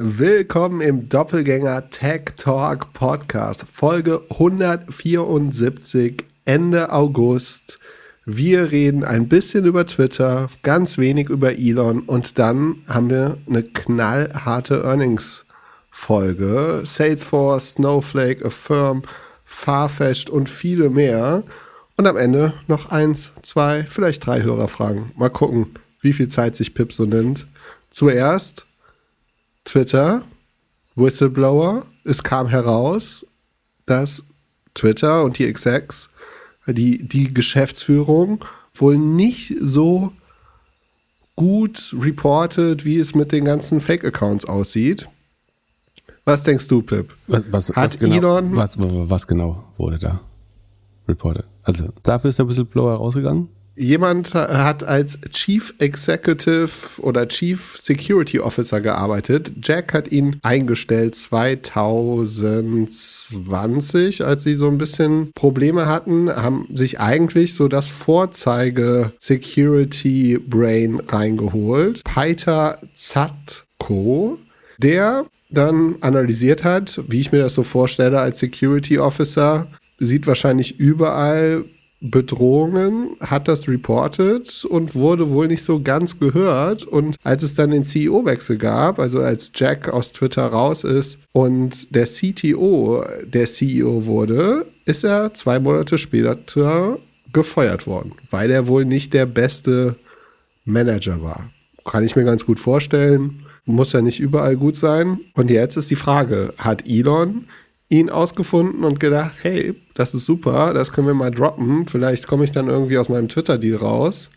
Willkommen im Doppelgänger Tech Talk Podcast, Folge 174, Ende August. Wir reden ein bisschen über Twitter, ganz wenig über Elon und dann haben wir eine knallharte Earnings-Folge. Salesforce, Snowflake, Affirm, Farfetch und viele mehr. Und am Ende noch eins, zwei, vielleicht drei Hörerfragen. Mal gucken, wie viel Zeit sich Pip so nimmt. Zuerst Twitter, Whistleblower. Es kam heraus, dass Twitter und die Execs, die, die Geschäftsführung, wohl nicht so gut reportet, wie es mit den ganzen Fake-Accounts aussieht. Was denkst du, Pip? Was, was, Hat was genau, Elon- was, was genau wurde da reported? Also dafür ist der Whistleblower rausgegangen? Jemand hat als Chief Executive oder Chief Security Officer gearbeitet. Jack hat ihn eingestellt 2020, als sie so ein bisschen Probleme hatten, haben sich eigentlich so das Vorzeige Security Brain reingeholt. Peter Zatko, der dann analysiert hat, wie ich mir das so vorstelle als Security Officer, sieht wahrscheinlich überall Bedrohungen, hat das reported und wurde wohl nicht so ganz gehört. Und als es dann den CEO-Wechsel gab, also als Jack aus Twitter raus ist und der CTO der CEO wurde, ist er zwei Monate später gefeuert worden, weil er wohl nicht der beste Manager war. Kann ich mir ganz gut vorstellen. Muss ja nicht überall gut sein. Und jetzt ist die Frage, hat Elon ihn ausgefunden und gedacht, hey, das ist super, das können wir mal droppen. Vielleicht komme ich dann irgendwie aus meinem Twitter-Deal raus.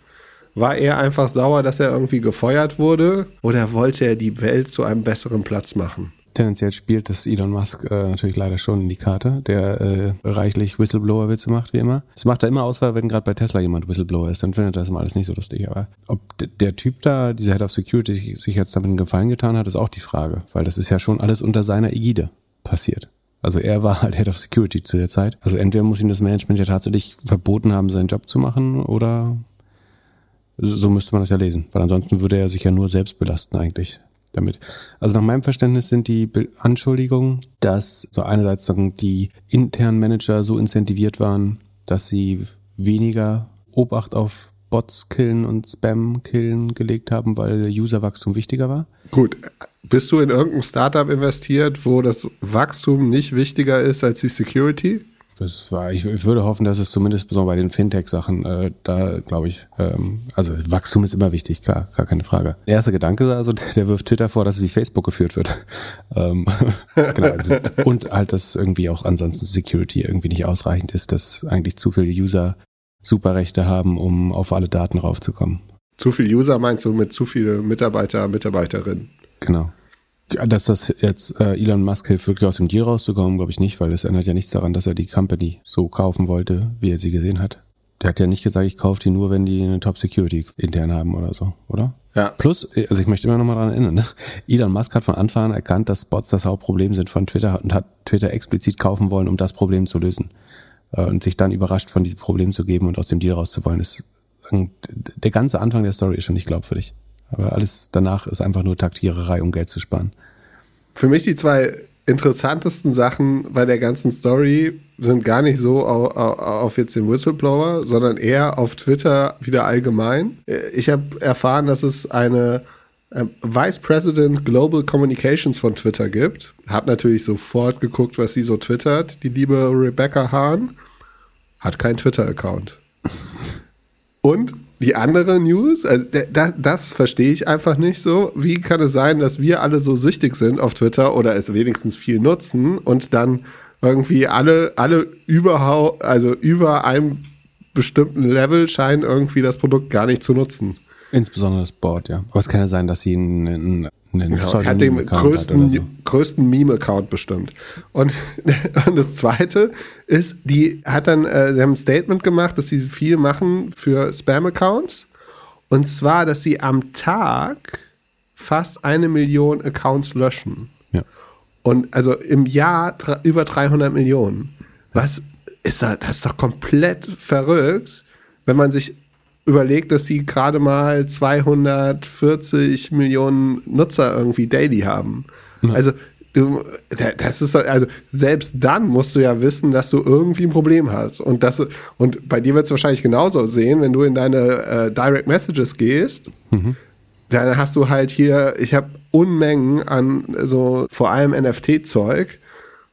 War er einfach sauer, dass er irgendwie gefeuert wurde? Oder wollte er die Welt zu einem besseren Platz machen? Tendenziell spielt das Elon Musk äh, natürlich leider schon in die Karte, der äh, reichlich Whistleblower-Witze macht, wie immer. Das macht er immer aus, weil wenn gerade bei Tesla jemand Whistleblower ist, dann findet er das immer alles nicht so lustig. Aber ob der Typ da, dieser Head of Security, sich jetzt damit einen Gefallen getan hat, ist auch die Frage. Weil das ist ja schon alles unter seiner Ägide passiert. Also er war halt Head of Security zu der Zeit. Also entweder muss ihm das Management ja tatsächlich verboten haben, seinen Job zu machen, oder so müsste man das ja lesen. Weil ansonsten würde er sich ja nur selbst belasten eigentlich damit. Also nach meinem Verständnis sind die Anschuldigungen, dass so einerseits die internen Manager so incentiviert waren, dass sie weniger Obacht auf Bots killen und Spam killen gelegt haben, weil Userwachstum wichtiger war. Gut, bist du in irgendein Startup investiert, wo das Wachstum nicht wichtiger ist als die Security? Das war, ich, ich würde hoffen, dass es zumindest besonders bei den Fintech-Sachen, äh, da glaube ich, ähm, also Wachstum ist immer wichtig, klar, gar keine Frage. Der erste Gedanke, also der, der wirft Twitter vor, dass es wie Facebook geführt wird. ähm, genau, also, und halt, dass irgendwie auch ansonsten Security irgendwie nicht ausreichend ist, dass eigentlich zu viele User Superrechte haben, um auf alle Daten raufzukommen. Zu viel User meinst du mit zu viele Mitarbeiter, Mitarbeiterinnen? Genau. Dass das jetzt äh, Elon Musk hilft, wirklich aus dem Deal rauszukommen, glaube ich nicht, weil das ändert ja nichts daran, dass er die Company so kaufen wollte, wie er sie gesehen hat. Der hat ja nicht gesagt, ich kaufe die nur, wenn die eine Top Security intern haben oder so, oder? Ja. Plus, also ich möchte immer noch mal daran erinnern, ne? Elon Musk hat von Anfang an erkannt, dass Bots das Hauptproblem sind von Twitter und hat Twitter explizit kaufen wollen, um das Problem zu lösen. Äh, Und sich dann überrascht von diesem Problem zu geben und aus dem Deal rauszuwollen, ist der ganze Anfang der Story ist schon nicht glaubwürdig. Aber alles danach ist einfach nur Taktiererei, um Geld zu sparen. Für mich die zwei interessantesten Sachen bei der ganzen Story sind gar nicht so au- au- auf jetzt den Whistleblower, sondern eher auf Twitter wieder allgemein. Ich habe erfahren, dass es eine ähm, Vice President Global Communications von Twitter gibt. Hab natürlich sofort geguckt, was sie so twittert. Die liebe Rebecca Hahn hat keinen Twitter-Account. Und die andere News, also das, das verstehe ich einfach nicht so. Wie kann es sein, dass wir alle so süchtig sind auf Twitter oder es wenigstens viel nutzen und dann irgendwie alle, alle überhaupt, also über einem bestimmten Level scheinen irgendwie das Produkt gar nicht zu nutzen. Insbesondere das Board, ja. Aber es kann ja sein, dass sie einen, einen, einen Genau, er hat den hat größten, so. größten Meme-Account bestimmt. Und, und das zweite ist, die hat dann, äh, sie haben ein Statement gemacht, dass sie viel machen für Spam-Accounts. Und zwar, dass sie am Tag fast eine Million Accounts löschen. Ja. Und also im Jahr über 300 Millionen. Was ist da, das ist doch komplett verrückt, wenn man sich überlegt, dass sie gerade mal 240 Millionen Nutzer irgendwie daily haben. Ja. Also du, das ist also selbst dann musst du ja wissen, dass du irgendwie ein Problem hast und das und bei dir wird es wahrscheinlich genauso sehen, wenn du in deine äh, Direct Messages gehst. Mhm. Dann hast du halt hier, ich habe Unmengen an so vor allem NFT-Zeug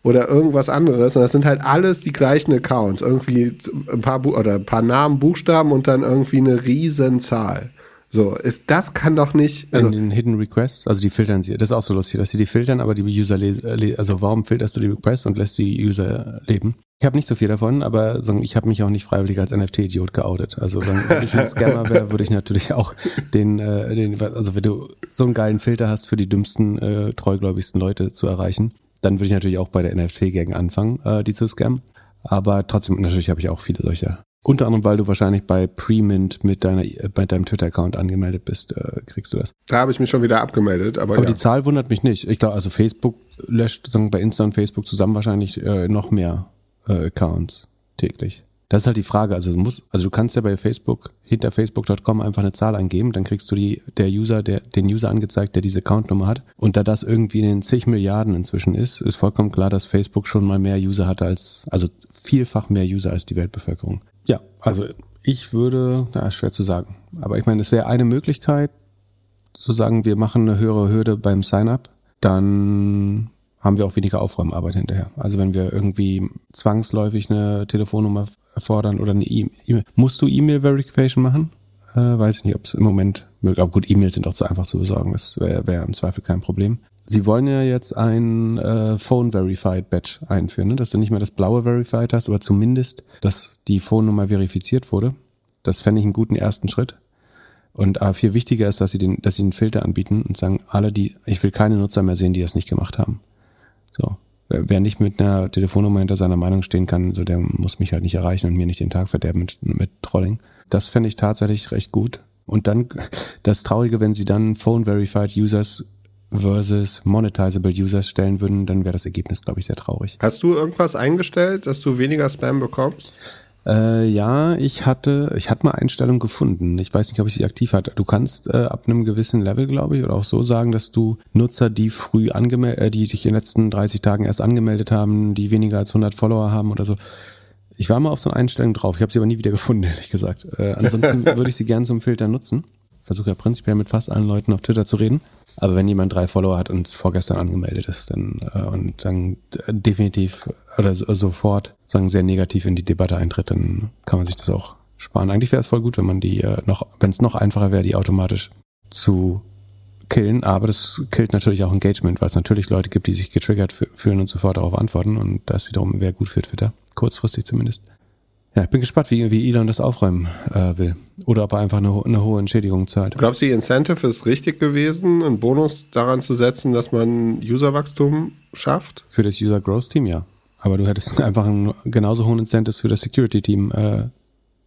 oder irgendwas anderes. Und das sind halt alles die gleichen Accounts. Irgendwie ein paar, Bu oder ein paar Namen, Buchstaben und dann irgendwie eine Riesenzahl. So, ist, das kann doch nicht. Also in den Hidden Requests, also die filtern sie, das ist auch so lustig, dass sie die filtern, aber die User lesen, also warum filterst du die Requests und lässt die User leben? Ich habe nicht so viel davon, aber ich habe mich auch nicht freiwillig als NFT-Idiot geoutet. Also wenn ich ein Scammer wäre, würde ich natürlich auch den, äh, den, also wenn du so einen geilen Filter hast, für die dümmsten, äh, treugläubigsten Leute zu erreichen, dann würde ich natürlich auch bei der NFT-Gang anfangen, äh, die zu scammen. Aber trotzdem, natürlich habe ich auch viele solcher. Unter anderem, weil du wahrscheinlich bei Premint mit deiner, bei deinem Twitter-Account angemeldet bist, äh, kriegst du das. Da habe ich mich schon wieder abgemeldet, aber. Aber ja. die Zahl wundert mich nicht. Ich glaube, also Facebook löscht sagen, bei Insta und Facebook zusammen wahrscheinlich äh, noch mehr äh, Accounts täglich. Das ist halt die Frage. Also, muss, also du kannst ja bei Facebook hinter facebook.com einfach eine Zahl eingeben, dann kriegst du die, der User, der, den User angezeigt, der diese Accountnummer hat. Und da das irgendwie in den zig Milliarden inzwischen ist, ist vollkommen klar, dass Facebook schon mal mehr User hatte als, also vielfach mehr User als die Weltbevölkerung. Ja, also ich würde, na, schwer zu sagen. Aber ich meine, es wäre eine Möglichkeit, zu sagen, wir machen eine höhere Hürde beim Sign-up, dann haben wir auch weniger Aufräumarbeit hinterher. Also wenn wir irgendwie zwangsläufig eine Telefonnummer erfordern oder eine E-Mail. Musst du E-Mail-Verification machen? Äh, weiß ich nicht, ob es im Moment möglich ist. Aber gut, E-Mails sind auch zu einfach zu besorgen. Das wäre wär im Zweifel kein Problem. Sie wollen ja jetzt ein äh, Phone-Verified Badge einführen, ne? dass du nicht mehr das blaue Verified hast, aber zumindest, dass die Phone-Nummer verifiziert wurde. Das fände ich einen guten ersten Schritt. Und aber viel wichtiger ist, dass sie den, dass sie einen Filter anbieten und sagen, alle, die, ich will keine Nutzer mehr sehen, die das nicht gemacht haben. So. Wer nicht mit einer Telefonnummer hinter seiner Meinung stehen kann, so der muss mich halt nicht erreichen und mir nicht den Tag verderben mit, mit Trolling. Das fände ich tatsächlich recht gut. Und dann das Traurige, wenn sie dann Phone Verified Users versus monetizable Users stellen würden, dann wäre das Ergebnis, glaube ich, sehr traurig. Hast du irgendwas eingestellt, dass du weniger Spam bekommst? Äh, ja, ich hatte, ich hatte mal Einstellungen gefunden. Ich weiß nicht, ob ich sie aktiv hatte. Du kannst äh, ab einem gewissen Level, glaube ich, oder auch so sagen, dass du Nutzer, die früh angemeldet, äh, die sich in den letzten 30 Tagen erst angemeldet haben, die weniger als 100 Follower haben oder so. Ich war mal auf so eine Einstellung drauf. Ich habe sie aber nie wieder gefunden, ehrlich gesagt. Äh, ansonsten würde ich sie gern zum Filter nutzen. Versuche ja prinzipiell mit fast allen Leuten auf Twitter zu reden. Aber wenn jemand drei Follower hat und vorgestern angemeldet ist, dann äh, und dann definitiv oder so, sofort sagen sehr negativ in die Debatte eintritt, dann kann man sich das auch sparen. Eigentlich wäre es voll gut, wenn man die äh, noch, wenn es noch einfacher wäre, die automatisch zu killen, aber das killt natürlich auch Engagement, weil es natürlich Leute gibt, die sich getriggert fühlen und sofort darauf antworten und das wiederum wäre gut für Twitter, kurzfristig zumindest. Ja, ich bin gespannt, wie, wie Elon das aufräumen äh, will. Oder ob er einfach eine, eine hohe Entschädigung zahlt. Glaubst du, die Incentive ist richtig gewesen, einen Bonus daran zu setzen, dass man Userwachstum schafft? Für das User Growth Team, ja. Aber du hättest einfach einen genauso hohen Incentive für das Security Team äh,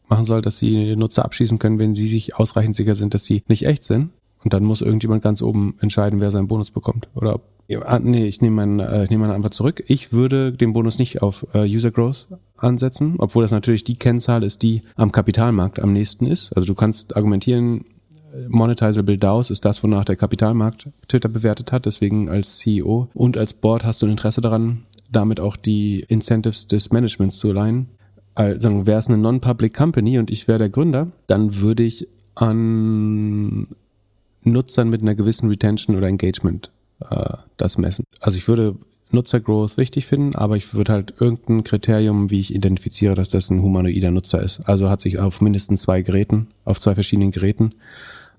machen sollen, dass sie den Nutzer abschießen können, wenn sie sich ausreichend sicher sind, dass sie nicht echt sind. Und dann muss irgendjemand ganz oben entscheiden, wer seinen Bonus bekommt. Oder Ah, nee, ich nehme meinen, äh, ich nehme meinen einfach zurück. Ich würde den Bonus nicht auf äh, User Growth ansetzen, obwohl das natürlich die Kennzahl ist, die am Kapitalmarkt am nächsten ist. Also du kannst argumentieren, äh, Monetizable DAOs ist das, wonach der Kapitalmarkt Twitter bewertet hat. Deswegen als CEO und als Board hast du ein Interesse daran, damit auch die Incentives des Managements zu alignen. Also wäre es eine Non-Public Company und ich wäre der Gründer, dann würde ich an Nutzern mit einer gewissen Retention oder Engagement äh, das messen. Also ich würde Nutzergrowth wichtig finden, aber ich würde halt irgendein Kriterium, wie ich identifiziere, dass das ein humanoider Nutzer ist. Also hat sich auf mindestens zwei Geräten, auf zwei verschiedenen Geräten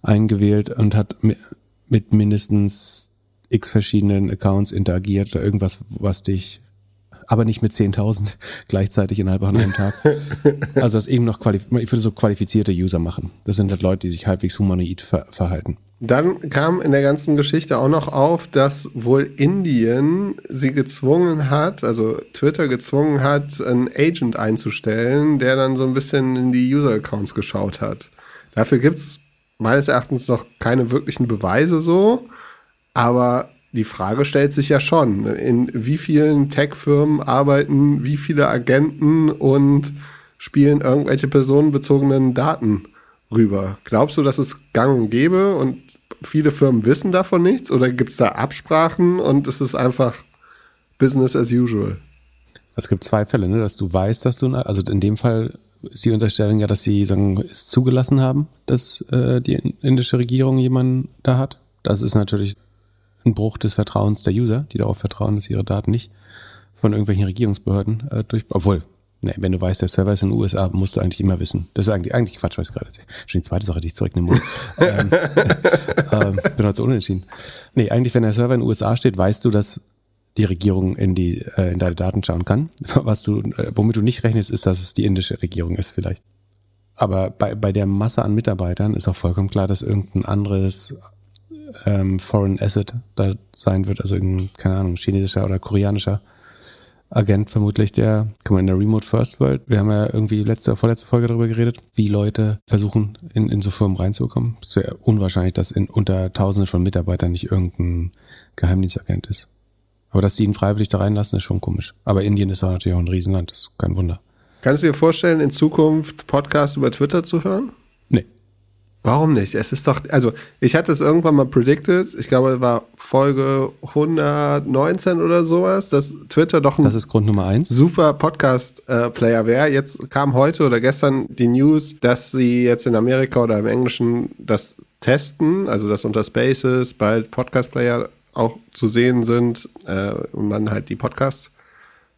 eingewählt und hat mit mindestens x verschiedenen Accounts interagiert oder irgendwas, was dich aber nicht mit 10.000 gleichzeitig innerhalb von einem Tag. Also das eben noch ich würde so qualifizierte User machen. Das sind halt Leute, die sich halbwegs humanoid ver verhalten. Dann kam in der ganzen Geschichte auch noch auf, dass wohl Indien sie gezwungen hat, also Twitter gezwungen hat, einen Agent einzustellen, der dann so ein bisschen in die User-Accounts geschaut hat. Dafür gibt es meines Erachtens noch keine wirklichen Beweise so, aber die Frage stellt sich ja schon, in wie vielen Tech-Firmen arbeiten wie viele Agenten und spielen irgendwelche personenbezogenen Daten rüber? Glaubst du, dass es gang und gäbe und viele Firmen wissen davon nichts oder gibt es da Absprachen und es ist einfach Business as usual? Es gibt zwei Fälle, ne? dass du weißt, dass du, also in dem Fall ist die Unterstellung ja, dass sie sagen, es zugelassen haben, dass äh, die indische Regierung jemanden da hat. Das ist natürlich ein Bruch des Vertrauens der User, die darauf vertrauen, dass ihre Daten nicht von irgendwelchen Regierungsbehörden äh, durch, obwohl, ne, wenn du weißt, der Server ist in den USA, musst du eigentlich immer wissen. Das ist eigentlich, eigentlich Quatsch, was ich gerade. Schon die zweite Sache, die ich zurücknehmen muss. ähm, ähm, bin heute so unentschieden. Nee, eigentlich, wenn der Server in den USA steht, weißt du, dass die Regierung in die äh, in deine Daten schauen kann. Was du, äh, womit du nicht rechnest, ist, dass es die indische Regierung ist vielleicht. Aber bei, bei der Masse an Mitarbeitern ist auch vollkommen klar, dass irgendein anderes ähm, Foreign Asset da sein wird, also irgendein, keine Ahnung, chinesischer oder koreanischer Agent vermutlich, der, guck mal, in der Remote First World, wir haben ja irgendwie letzte, vorletzte Folge darüber geredet, wie Leute versuchen, in, in so Firmen reinzukommen. Es wäre unwahrscheinlich, dass in unter Tausenden von Mitarbeitern nicht irgendein Geheimdienstagent ist. Aber dass die ihn freiwillig da reinlassen, ist schon komisch. Aber Indien ist auch natürlich auch ein Riesenland, das ist kein Wunder. Kannst du dir vorstellen, in Zukunft Podcasts über Twitter zu hören? Nee. Warum nicht? Es ist doch, also ich hatte es irgendwann mal predicted, ich glaube, es war Folge 119 oder sowas, dass Twitter doch ein das ist Grund Nummer eins. super Podcast-Player äh, wäre. Jetzt kam heute oder gestern die News, dass sie jetzt in Amerika oder im Englischen das testen, also dass unter Spaces bald Podcast-Player auch zu sehen sind äh, und man halt die Podcasts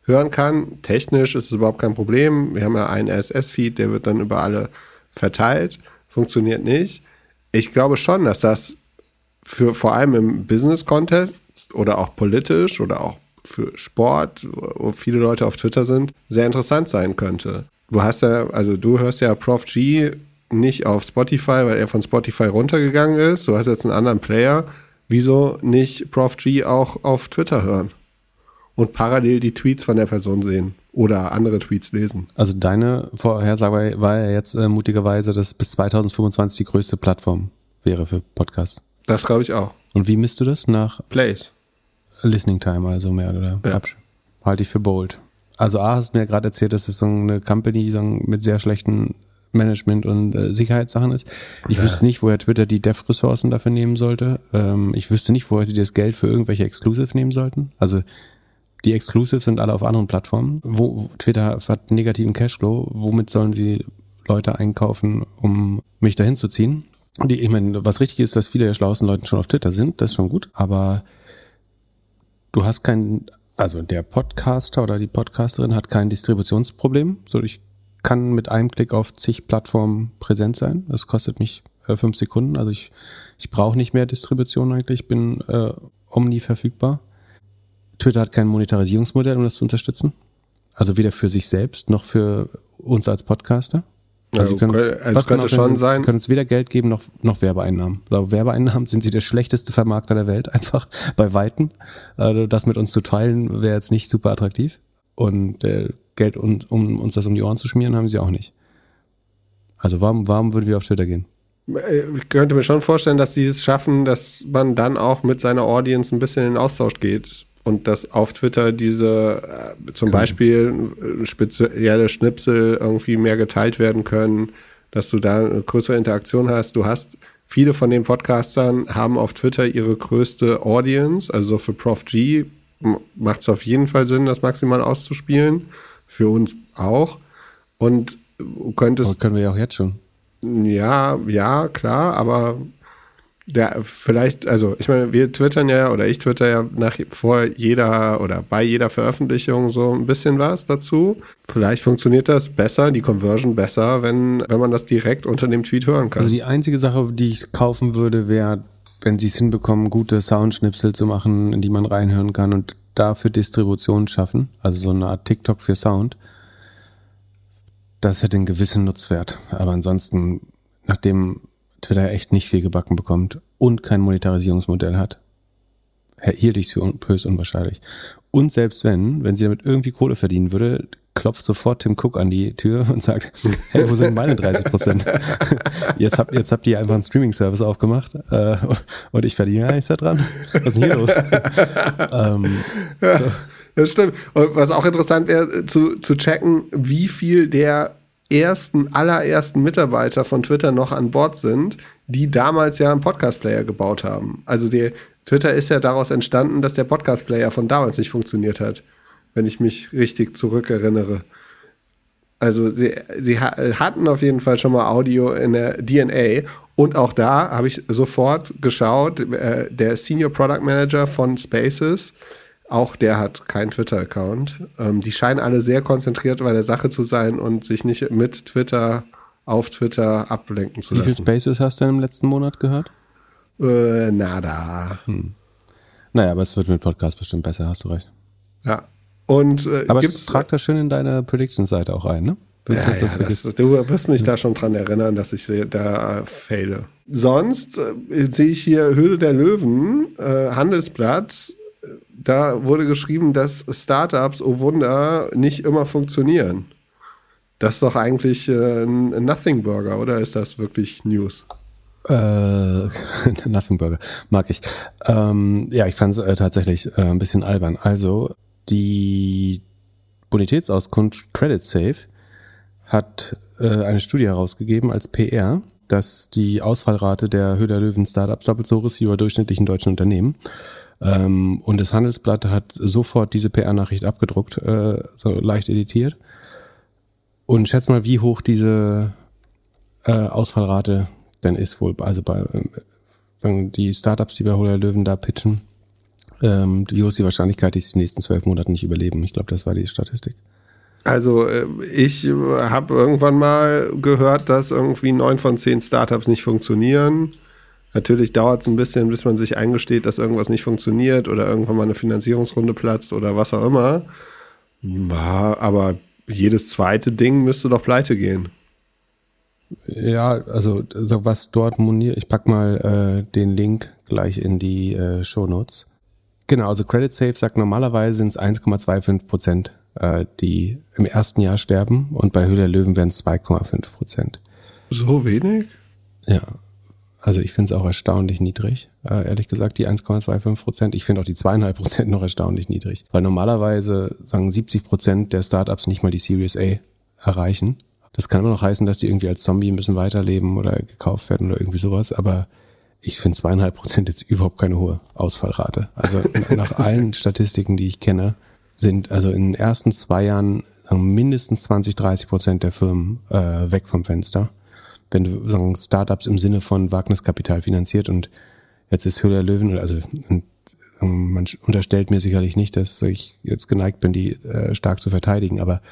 hören kann. Technisch ist es überhaupt kein Problem. Wir haben ja einen RSS-Feed, der wird dann über alle verteilt. Funktioniert nicht. Ich glaube schon, dass das für vor allem im Business-Kontext oder auch politisch oder auch für Sport, wo viele Leute auf Twitter sind, sehr interessant sein könnte. Du hast ja, also du hörst ja Prof G nicht auf Spotify, weil er von Spotify runtergegangen ist. Du hast jetzt einen anderen Player wieso nicht Prof G auch auf Twitter hören und parallel die Tweets von der Person sehen oder andere Tweets lesen? Also deine Vorhersage war ja jetzt äh, mutigerweise, dass bis 2025 die größte Plattform wäre für Podcasts. Das glaube ich auch. Und wie misst du das nach Plays? Listening Time, also mehr oder ja. halte ich für bold. Also A, hast du mir gerade erzählt, dass es so eine Company mit sehr schlechten Management und äh, Sicherheitssachen ist. Ich ja. wüsste nicht, woher Twitter die Dev-Ressourcen dafür nehmen sollte. Ähm, ich wüsste nicht, woher sie das Geld für irgendwelche Exclusive nehmen sollten. Also die Exclusives sind alle auf anderen Plattformen. Wo Twitter hat negativen Cashflow. Womit sollen sie Leute einkaufen, um mich dahin zu ziehen? Die, ich meine, was richtig ist, dass viele der schlauesten Leute schon auf Twitter sind, das ist schon gut, aber du hast kein, also der Podcaster oder die Podcasterin hat kein Distributionsproblem. So, ich kann mit einem Klick auf zig Plattformen präsent sein. Das kostet mich äh, fünf Sekunden. Also ich, ich brauche nicht mehr Distribution eigentlich, ich bin äh, omni verfügbar. Twitter hat kein Monetarisierungsmodell, um das zu unterstützen. Also weder für sich selbst noch für uns als Podcaster. Also, sie können uns, also was könnte schon sein. Sie können uns weder Geld geben noch, noch Werbeeinnahmen. Also Werbeeinnahmen sind sie der schlechteste Vermarkter der Welt, einfach bei Weitem. Also das mit uns zu teilen wäre jetzt nicht super attraktiv. Und äh, Geld, um, um uns das um die Ohren zu schmieren, haben sie auch nicht. Also warum, warum würden wir auf Twitter gehen? Ich könnte mir schon vorstellen, dass sie es schaffen, dass man dann auch mit seiner Audience ein bisschen in den Austausch geht und dass auf Twitter diese äh, zum cool. Beispiel spezielle Schnipsel irgendwie mehr geteilt werden können, dass du da eine größere Interaktion hast. Du hast viele von den Podcastern haben auf Twitter ihre größte Audience, also für Prof G macht es auf jeden Fall Sinn, das maximal auszuspielen für uns auch. Und könntest. Aber können wir ja auch jetzt schon. Ja, ja, klar, aber der vielleicht, also ich meine, wir twittern ja oder ich twitter ja nach vor jeder oder bei jeder Veröffentlichung so ein bisschen was dazu. Vielleicht funktioniert das besser, die Conversion besser, wenn, wenn man das direkt unter dem Tweet hören kann. Also die einzige Sache, die ich kaufen würde, wäre, wenn sie es hinbekommen, gute Soundschnipsel zu machen, in die man reinhören kann und dafür Distribution schaffen, also so eine Art TikTok für Sound, das hätte einen gewissen Nutzwert. Aber ansonsten, nachdem Twitter echt nicht viel gebacken bekommt und kein Monetarisierungsmodell hat, hielt ich es für höchst unwahrscheinlich. Und selbst wenn, wenn sie damit irgendwie Kohle verdienen würde, klopft sofort Tim Cook an die Tür und sagt, hey, wo sind meine 30 Prozent? Jetzt habt, jetzt habt ihr einfach einen Streaming-Service aufgemacht äh, und ich verdiene ja nichts da dran. Was ist denn hier los? ähm, so. Das stimmt. Und was auch interessant wäre, zu, zu checken, wie viel der ersten, allerersten Mitarbeiter von Twitter noch an Bord sind, die damals ja einen Podcast-Player gebaut haben. Also der Twitter ist ja daraus entstanden, dass der Podcast-Player von damals nicht funktioniert hat, wenn ich mich richtig zurückerinnere. Also sie, sie hatten auf jeden Fall schon mal Audio in der DNA und auch da habe ich sofort geschaut, äh, der Senior Product Manager von Spaces, auch der hat keinen Twitter-Account. Ähm, die scheinen alle sehr konzentriert bei der Sache zu sein und sich nicht mit Twitter auf Twitter ablenken zu lassen. Wie viele Spaces hast du denn im letzten Monat gehört? Äh, nada. Hm. Naja, aber es wird mit Podcast bestimmt besser, hast du recht. Ja. Und, äh, aber gibt's, trag das schön in deine Prediction-Seite auch ein, ne? Ja, ja, das, du wirst mich da schon dran erinnern, dass ich da äh, faile. Sonst äh, sehe ich hier Höhle der Löwen, äh, Handelsblatt. Da wurde geschrieben, dass Startups, oh Wunder, nicht immer funktionieren. Das ist doch eigentlich äh, ein Nothing Burger, oder ist das wirklich News? Äh, Nothing Burger, mag ich. Ähm, ja, ich fand es äh, tatsächlich äh, ein bisschen albern. Also, die Bonitätsauskunft Credit Safe hat äh, eine Studie herausgegeben als PR, dass die Ausfallrate der Höhe der Löwen Startups doppelt so hoch ist wie bei durchschnittlichen deutschen Unternehmen. Ähm, und das Handelsblatt hat sofort diese PR-Nachricht abgedruckt, äh, so leicht editiert. Und schätz mal, wie hoch diese äh, Ausfallrate denn ist wohl, also bei äh, sagen die Startups, die bei Hoher Löwen da pitchen, ähm, wie hoch ist die Wahrscheinlichkeit, dass sie die nächsten zwölf Monate nicht überleben? Ich glaube, das war die Statistik. Also äh, ich habe irgendwann mal gehört, dass irgendwie neun von zehn Startups nicht funktionieren. Natürlich dauert es ein bisschen, bis man sich eingesteht, dass irgendwas nicht funktioniert oder irgendwann mal eine Finanzierungsrunde platzt oder was auch immer. Aber jedes zweite Ding müsste doch pleite gehen. Ja, also, also was dort moniert, ich pack mal äh, den Link gleich in die äh, Show Notes. Genau, also Credit Safe sagt normalerweise sind es 1,25 Prozent äh, die im ersten Jahr sterben und bei Höhle Löwen wären es 2,5 Prozent. So wenig? Ja. Also ich finde es auch erstaunlich niedrig, äh, ehrlich gesagt, die 1,25 Prozent. Ich finde auch die 2,5 Prozent noch erstaunlich niedrig, weil normalerweise sagen 70 Prozent der Startups nicht mal die Series A erreichen. Das kann immer noch heißen, dass die irgendwie als Zombie ein bisschen weiterleben oder gekauft werden oder irgendwie sowas, aber ich finde zweieinhalb Prozent jetzt überhaupt keine hohe Ausfallrate. Also nach allen Statistiken, die ich kenne, sind also in den ersten zwei Jahren mindestens 20, 30 Prozent der Firmen äh, weg vom Fenster. Wenn du sagen, Startups im Sinne von Wagniskapital finanziert und jetzt ist Höhler Löwen, also und, man unterstellt mir sicherlich nicht, dass ich jetzt geneigt bin, die äh, stark zu verteidigen, aber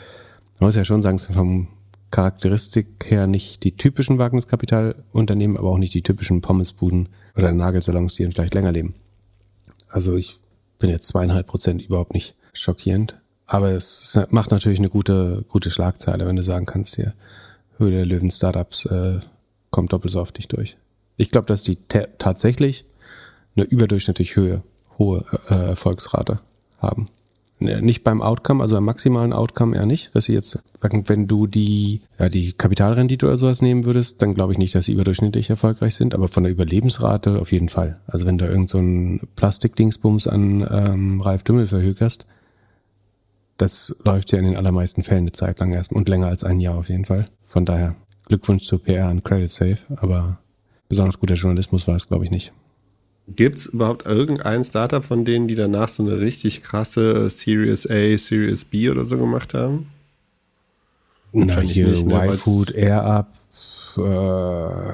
man muss ja schon sagen, es sind vom Charakteristik her nicht die typischen Wagniskapitalunternehmen, aber auch nicht die typischen Pommesbuden oder Nagelsalons, die vielleicht länger leben. Also ich bin jetzt zweieinhalb Prozent überhaupt nicht schockierend. Aber es macht natürlich eine gute, gute Schlagzeile, wenn du sagen kannst, hier, Höhe der Löwen Startups äh, kommt doppelt so oft nicht durch. Ich glaube, dass die tatsächlich eine überdurchschnittlich Höhe, hohe äh, Erfolgsrate haben. Nicht beim Outcome, also beim maximalen Outcome eher nicht, dass sie jetzt sagen, wenn du die, ja, die Kapitalrendite oder sowas nehmen würdest, dann glaube ich nicht, dass sie überdurchschnittlich erfolgreich sind, aber von der Überlebensrate auf jeden Fall. Also wenn du irgend so ein Plastikdingsbums an ähm, Ralf Dümmel verhökerst, das läuft ja in den allermeisten Fällen eine Zeit lang erst und länger als ein Jahr auf jeden Fall. Von daher Glückwunsch zu PR und Credit Safe, aber besonders guter Journalismus war es, glaube ich, nicht. Gibt es überhaupt irgendein Startup von denen, die danach so eine richtig krasse Series A, Series B oder so gemacht haben? Na, hier nicht, ne, Y-Food, Air Up, äh,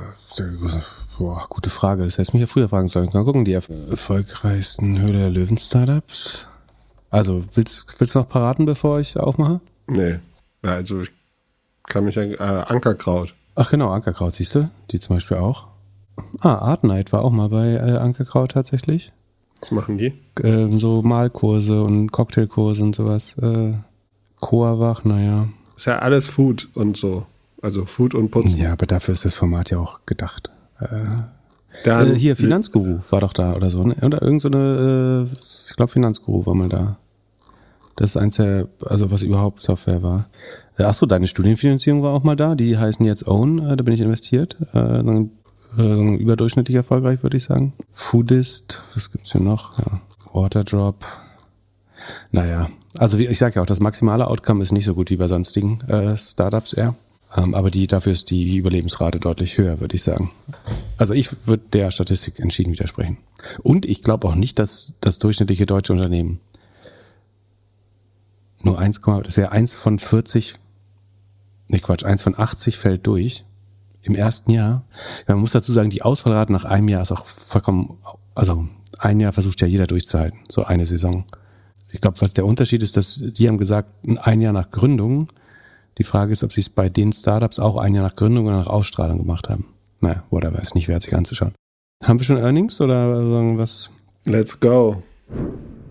boah, gute Frage. Das hätte mich ja früher fragen sollen. Mal gucken, die erfolgreichsten Höhle der Löwen Startups. Also, willst, willst du noch paraten, bevor ich aufmache? Nee. Also, ich kann mich äh, Ankerkraut. Ach genau, Ankerkraut, siehst du? Die zum Beispiel auch. Ah, Art Night war auch mal bei äh, Ankerkraut tatsächlich. Was machen die? Ähm, so Malkurse und Cocktailkurse und sowas. Äh, Coawach, naja. Ist ja alles Food und so. Also Food und Putzen. Ja, aber dafür ist das Format ja auch gedacht. Äh, Dann, äh, hier, Finanzguru war doch da oder so. Ne? Oder irgend so eine, äh, ich glaube Finanzguru war mal da. Das ist eins der, also was überhaupt Software war. Äh, achso, deine Studienfinanzierung war auch mal da. Die heißen jetzt Own, äh, da bin ich investiert. Äh, überdurchschnittlich erfolgreich, würde ich sagen. Foodist, was gibt's hier noch? Ja. Waterdrop. Naja, also wie, ich sage ja auch, das maximale Outcome ist nicht so gut wie bei sonstigen äh, Startups eher. Ähm, aber die, dafür ist die Überlebensrate deutlich höher, würde ich sagen. Also ich würde der Statistik entschieden widersprechen. Und ich glaube auch nicht, dass das durchschnittliche deutsche Unternehmen nur 1, das ist ja 1 von 40, nicht Quatsch, 1 von 80 fällt durch im ersten Jahr. Man muss dazu sagen, die Ausfallrate nach einem Jahr ist auch vollkommen, also ein Jahr versucht ja jeder durchzuhalten, so eine Saison. Ich glaube, was der Unterschied ist, dass die haben gesagt, ein Jahr nach Gründung. Die Frage ist, ob sie es bei den Startups auch ein Jahr nach Gründung oder nach Ausstrahlung gemacht haben. Naja, whatever, ist nicht wert, sich anzuschauen. Haben wir schon Earnings oder sagen was? Let's go.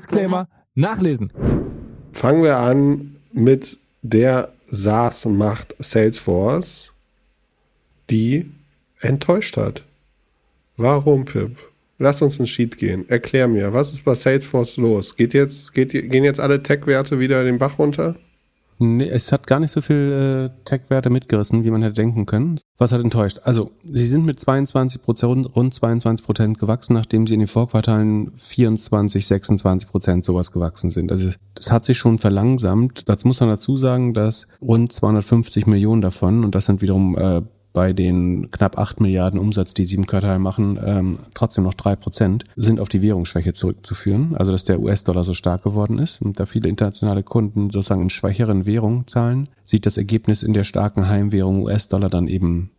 Disclaimer nachlesen. Fangen wir an mit der SaaS-Macht Salesforce, die enttäuscht hat. Warum, Pip? Lass uns einen Sheet gehen. Erklär mir, was ist bei Salesforce los? Geht jetzt, geht, gehen jetzt alle Tech-Werte wieder den Bach runter? Nee, es hat gar nicht so viel äh, Tech-Werte mitgerissen, wie man hätte denken können. Was hat enttäuscht? Also, sie sind mit 22 Prozent, rund 22 Prozent gewachsen, nachdem sie in den Vorquartalen 24, 26 Prozent sowas gewachsen sind. Also, das hat sich schon verlangsamt. Dazu muss man dazu sagen, dass rund 250 Millionen davon, und das sind wiederum äh, bei den knapp 8 Milliarden Umsatz, die sieben Quartal machen, ähm, trotzdem noch drei Prozent, sind auf die Währungsschwäche zurückzuführen. Also dass der US-Dollar so stark geworden ist und da viele internationale Kunden sozusagen in schwächeren Währungen zahlen, sieht das Ergebnis in der starken Heimwährung US-Dollar dann eben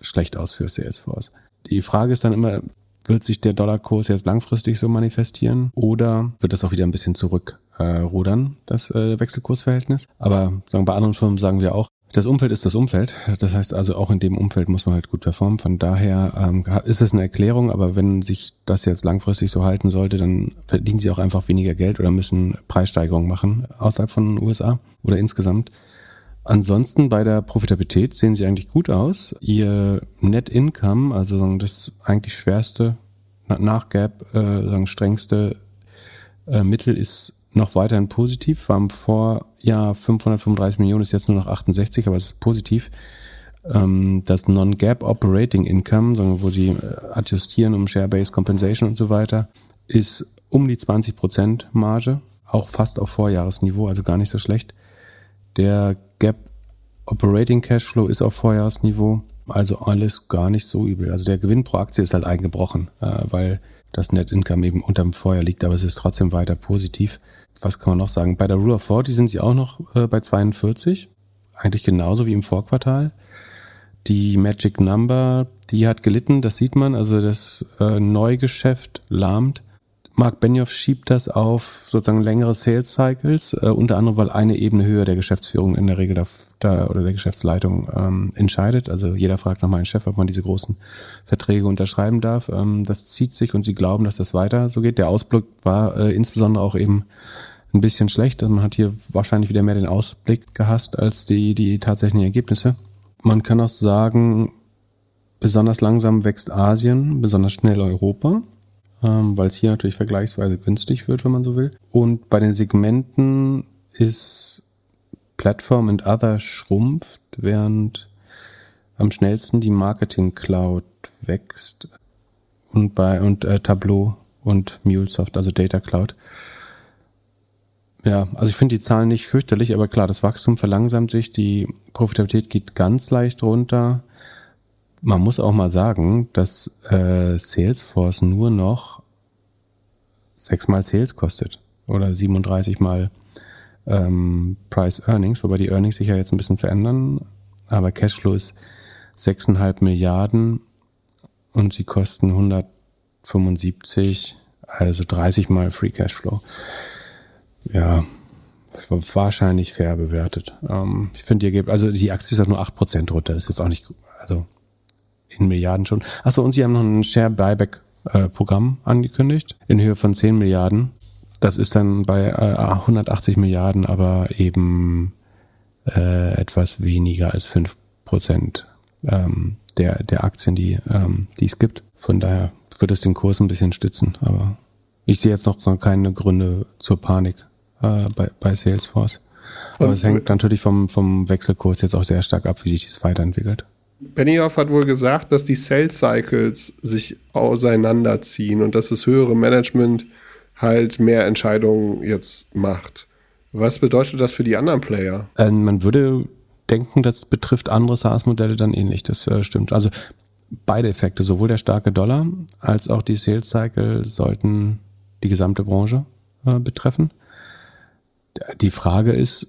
schlecht aus für Salesforce. Die Frage ist dann immer, wird sich der Dollarkurs jetzt langfristig so manifestieren oder wird das auch wieder ein bisschen zurückrudern, äh, das äh, Wechselkursverhältnis? Aber sagen, bei anderen Firmen sagen wir auch, das Umfeld ist das Umfeld. Das heißt also, auch in dem Umfeld muss man halt gut performen. Von daher ähm, ist es eine Erklärung, aber wenn sich das jetzt langfristig so halten sollte, dann verdienen sie auch einfach weniger Geld oder müssen Preissteigerungen machen außerhalb von den USA oder insgesamt. Ansonsten bei der Profitabilität sehen sie eigentlich gut aus. Ihr Net Income, also das eigentlich schwerste nach Gap, äh, sagen strengste äh, Mittel ist noch weiterhin positiv. War im Vorjahr 535 Millionen, ist jetzt nur noch 68, aber es ist positiv. Ähm, das Non-Gap Operating Income, wo sie äh, adjustieren um Share-Based Compensation und so weiter, ist um die 20 Prozent Marge, auch fast auf Vorjahresniveau, also gar nicht so schlecht. Der Gap Operating Cashflow ist auf Vorjahresniveau. Also alles gar nicht so übel. Also der Gewinn pro Aktie ist halt eingebrochen, äh, weil das Net Income eben unterm Feuer liegt, aber es ist trotzdem weiter positiv. Was kann man noch sagen? Bei der Rule of 40 sind sie auch noch äh, bei 42. Eigentlich genauso wie im Vorquartal. Die Magic Number, die hat gelitten, das sieht man. Also das äh, Neugeschäft lahmt. Mark Benioff schiebt das auf sozusagen längere Sales Cycles, unter anderem, weil eine Ebene höher der Geschäftsführung in der Regel da, da oder der Geschäftsleitung ähm, entscheidet. Also jeder fragt nach meinem Chef, ob man diese großen Verträge unterschreiben darf. Ähm, das zieht sich und sie glauben, dass das weiter so geht. Der Ausblick war äh, insbesondere auch eben ein bisschen schlecht. Also man hat hier wahrscheinlich wieder mehr den Ausblick gehasst als die, die tatsächlichen Ergebnisse. Man kann auch sagen, besonders langsam wächst Asien, besonders schnell Europa ähm, weil es hier natürlich vergleichsweise günstig wird, wenn man so will. Und bei den Segmenten ist Platform and Other schrumpft, während am schnellsten die Marketing Cloud wächst und bei und äh, Tableau und MuleSoft, also Data Cloud. Ja, also ich finde die Zahlen nicht fürchterlich, aber klar, das Wachstum verlangsamt sich, die Profitabilität geht ganz leicht runter man muss auch mal sagen, dass äh, Salesforce nur noch sechsmal Sales kostet oder 37 mal ähm, Price Earnings, wobei die Earnings sich ja jetzt ein bisschen verändern, aber Cashflow ist 6,5 Milliarden und sie kosten 175, also 30 mal Free Cashflow. Ja, wahrscheinlich fair bewertet. Ähm, ich finde, ihr gebt, also die Aktie ist auch nur 8% runter, das ist jetzt auch nicht, also in Milliarden schon. Achso, und sie haben noch ein Share Buyback äh, Programm angekündigt in Höhe von 10 Milliarden. Das ist dann bei äh, 180 Milliarden, aber eben äh, etwas weniger als 5 Prozent ähm, der, der Aktien, die, ähm, die es gibt. Von daher wird es den Kurs ein bisschen stützen. Aber ich sehe jetzt noch keine Gründe zur Panik äh, bei, bei Salesforce. Aber Und- es hängt natürlich vom, vom Wechselkurs jetzt auch sehr stark ab, wie sich das weiterentwickelt. Benioff hat wohl gesagt, dass die Sales Cycles sich auseinanderziehen und dass das höhere Management halt mehr Entscheidungen jetzt macht. Was bedeutet das für die anderen Player? Ähm, man würde denken, das betrifft andere SaaS-Modelle dann ähnlich. Das äh, stimmt. Also beide Effekte, sowohl der starke Dollar als auch die Sales Cycle sollten die gesamte Branche äh, betreffen. Die Frage ist,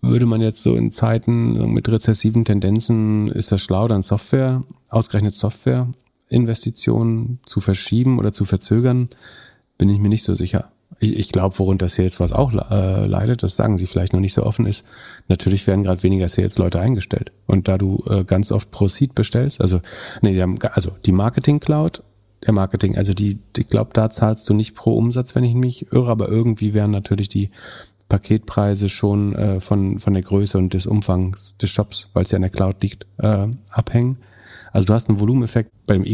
würde man jetzt so in Zeiten mit rezessiven Tendenzen, ist das schlau, dann Software, ausgerechnet Software-Investitionen zu verschieben oder zu verzögern? Bin ich mir nicht so sicher. Ich, ich glaube, worunter Salesforce auch äh, leidet, das sagen sie vielleicht noch nicht so offen, ist, natürlich werden gerade weniger Sales-Leute eingestellt. Und da du äh, ganz oft pro Seat bestellst, also, nee, die haben, also die Marketing-Cloud, der Marketing, also die, ich glaube, da zahlst du nicht pro Umsatz, wenn ich mich irre, aber irgendwie werden natürlich die Paketpreise schon äh, von, von der Größe und des Umfangs des Shops, weil es ja in der Cloud liegt, äh, abhängen. Also du hast einen Volumeneffekt beim